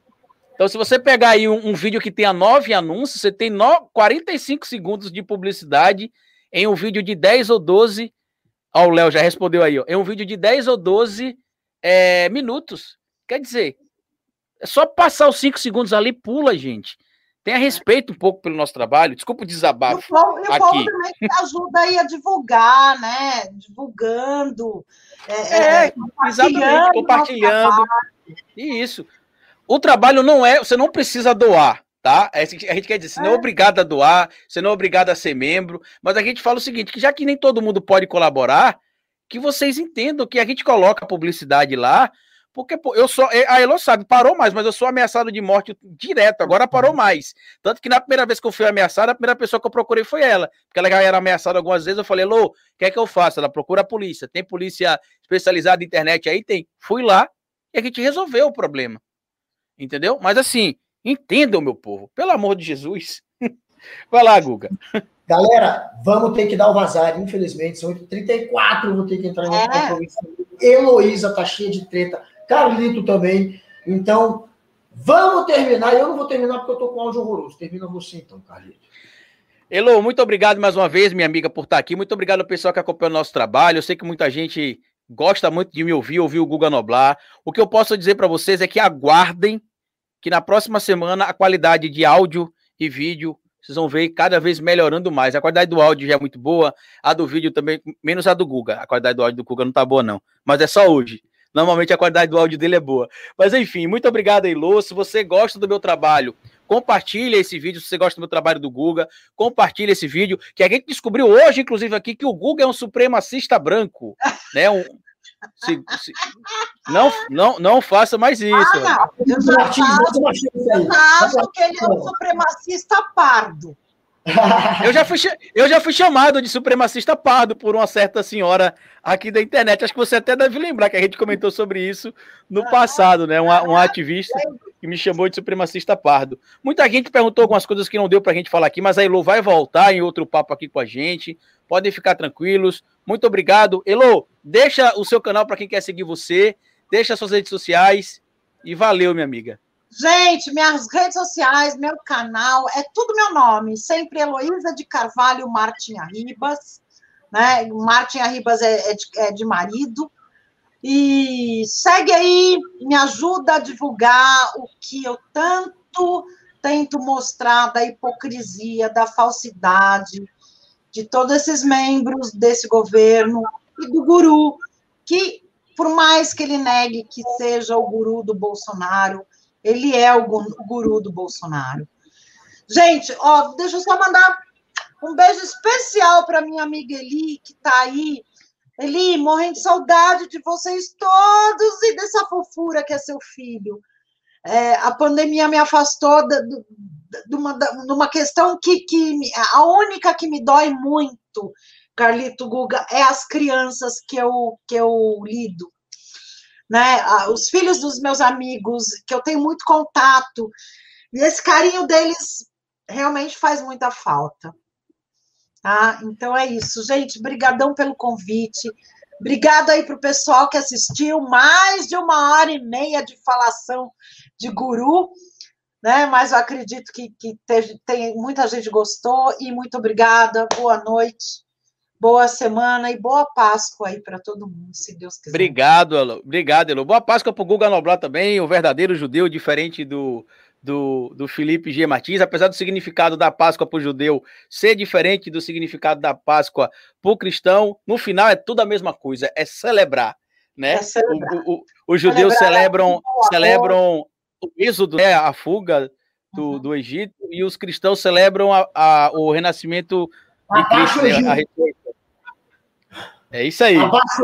Então, se você pegar aí um, um vídeo que tenha nove anúncios, você tem no, 45 segundos de publicidade em um vídeo de 10 ou 12. Ó, o Léo já respondeu aí, ó. Em um vídeo de 10 ou 12 é, minutos. Quer dizer, é só passar os 5 segundos ali, pula, gente. Tenha respeito um pouco pelo nosso trabalho. Desculpa o desabafo. E o povo, e o povo também ajuda aí a divulgar, né? Divulgando. É, é, é exatamente, compartilhando. E isso. O trabalho não é, você não precisa doar, tá? A gente quer dizer, você não é, é obrigado a doar, você não é obrigado a ser membro, mas a gente fala o seguinte, que já que nem todo mundo pode colaborar, que vocês entendam que a gente coloca publicidade lá, porque pô, eu sou, a Elo sabe, parou mais, mas eu sou ameaçado de morte direto, agora parou uhum. mais. Tanto que na primeira vez que eu fui ameaçado, a primeira pessoa que eu procurei foi ela, porque ela já era ameaçada algumas vezes, eu falei, Elo, o que é que eu faço? Ela procura a polícia, tem polícia especializada em internet aí? Tem. Fui lá e a gente resolveu o problema. Entendeu? Mas assim, entendam, meu povo, pelo amor de Jesus. Vai lá, Guga. Galera, vamos ter que dar o vazar, infelizmente. São 8h34, vou ter que entrar em é. compromisso. Heloísa tá cheia de treta. Carlito também. Então, vamos terminar. Eu não vou terminar porque eu tô com áudio horroroso. Termina você então, Carlito. Elo, muito obrigado mais uma vez, minha amiga, por estar aqui. Muito obrigado ao pessoal que acompanha o nosso trabalho. Eu sei que muita gente gosta muito de me ouvir, ouvir o Guga Noblar. O que eu posso dizer para vocês é que aguardem que na próxima semana a qualidade de áudio e vídeo vocês vão ver cada vez melhorando mais. A qualidade do áudio já é muito boa, a do vídeo também, menos a do Guga. A qualidade do áudio do Guga não tá boa, não. Mas é só hoje. Normalmente a qualidade do áudio dele é boa. Mas enfim, muito obrigado, Eilô. Se você gosta do meu trabalho, compartilha esse vídeo. Se você gosta do meu trabalho do Guga, compartilha esse vídeo. Que a gente descobriu hoje, inclusive, aqui, que o Guga é um supremacista branco. Né? Um, se, se, não, não, não faça mais isso. Ah. Eu já acho, eu já acho que ele é um supremacista pardo. eu, já fui, eu já fui chamado de supremacista pardo por uma certa senhora aqui da internet. Acho que você até deve lembrar que a gente comentou sobre isso no passado, né? Um, um ativista que me chamou de supremacista pardo. Muita gente perguntou algumas coisas que não deu para a gente falar aqui, mas a Elo vai voltar em outro papo aqui com a gente. Podem ficar tranquilos. Muito obrigado. Elo, deixa o seu canal para quem quer seguir você, deixa suas redes sociais e valeu, minha amiga. Gente, minhas redes sociais, meu canal, é tudo meu nome, sempre Heloísa de Carvalho Martin Arribas, né? Martin Arribas é, é, de, é de marido. E segue aí, me ajuda a divulgar o que eu tanto tento mostrar da hipocrisia, da falsidade de todos esses membros desse governo e do guru, que, por mais que ele negue que seja o guru do Bolsonaro, ele é o guru do Bolsonaro. Gente, ó, deixa eu só mandar um beijo especial para minha amiga Eli, que está aí. Eli, morrendo de saudade de vocês todos e dessa fofura que é seu filho. É, a pandemia me afastou de, uma, uma questão que, que a única que me dói muito, Carlito Guga, é as crianças que eu, que eu lido né? Os filhos dos meus amigos, que eu tenho muito contato, e esse carinho deles realmente faz muita falta. Tá? Então é isso, gente. Brigadão pelo convite. Obrigado aí para o pessoal que assistiu. Mais de uma hora e meia de falação de guru, né? Mas eu acredito que, que teve, tem, muita gente gostou e muito obrigada. Boa noite boa semana e boa Páscoa aí para todo mundo, se Deus quiser. Obrigado, Elo. Obrigado, Elo. Boa Páscoa para o Guga Noblar também, o verdadeiro judeu, diferente do, do, do Felipe G. Martins, apesar do significado da Páscoa para o judeu ser diferente do significado da Páscoa para o cristão, no final é tudo a mesma coisa, é celebrar. Né? É celebrar. O, o, os judeus celebram, celebram o êxodo, né, a fuga do, uhum. do Egito, e os cristãos celebram a, a, o renascimento de Cristo, né, a é isso aí.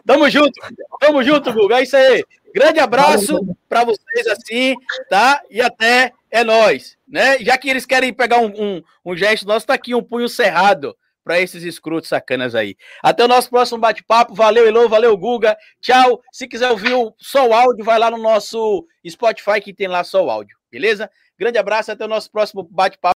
Tamo junto. Tamo junto, Guga. É isso aí. Grande abraço para vocês assim, tá? E até é nós, né? Já que eles querem pegar um, um, um gesto nosso, tá aqui um punho cerrado para esses escrotos sacanas aí. Até o nosso próximo bate-papo. Valeu, Elô, valeu, Guga. Tchau. Se quiser ouvir só o áudio, vai lá no nosso Spotify que tem lá só o áudio, beleza? Grande abraço, até o nosso próximo bate-papo.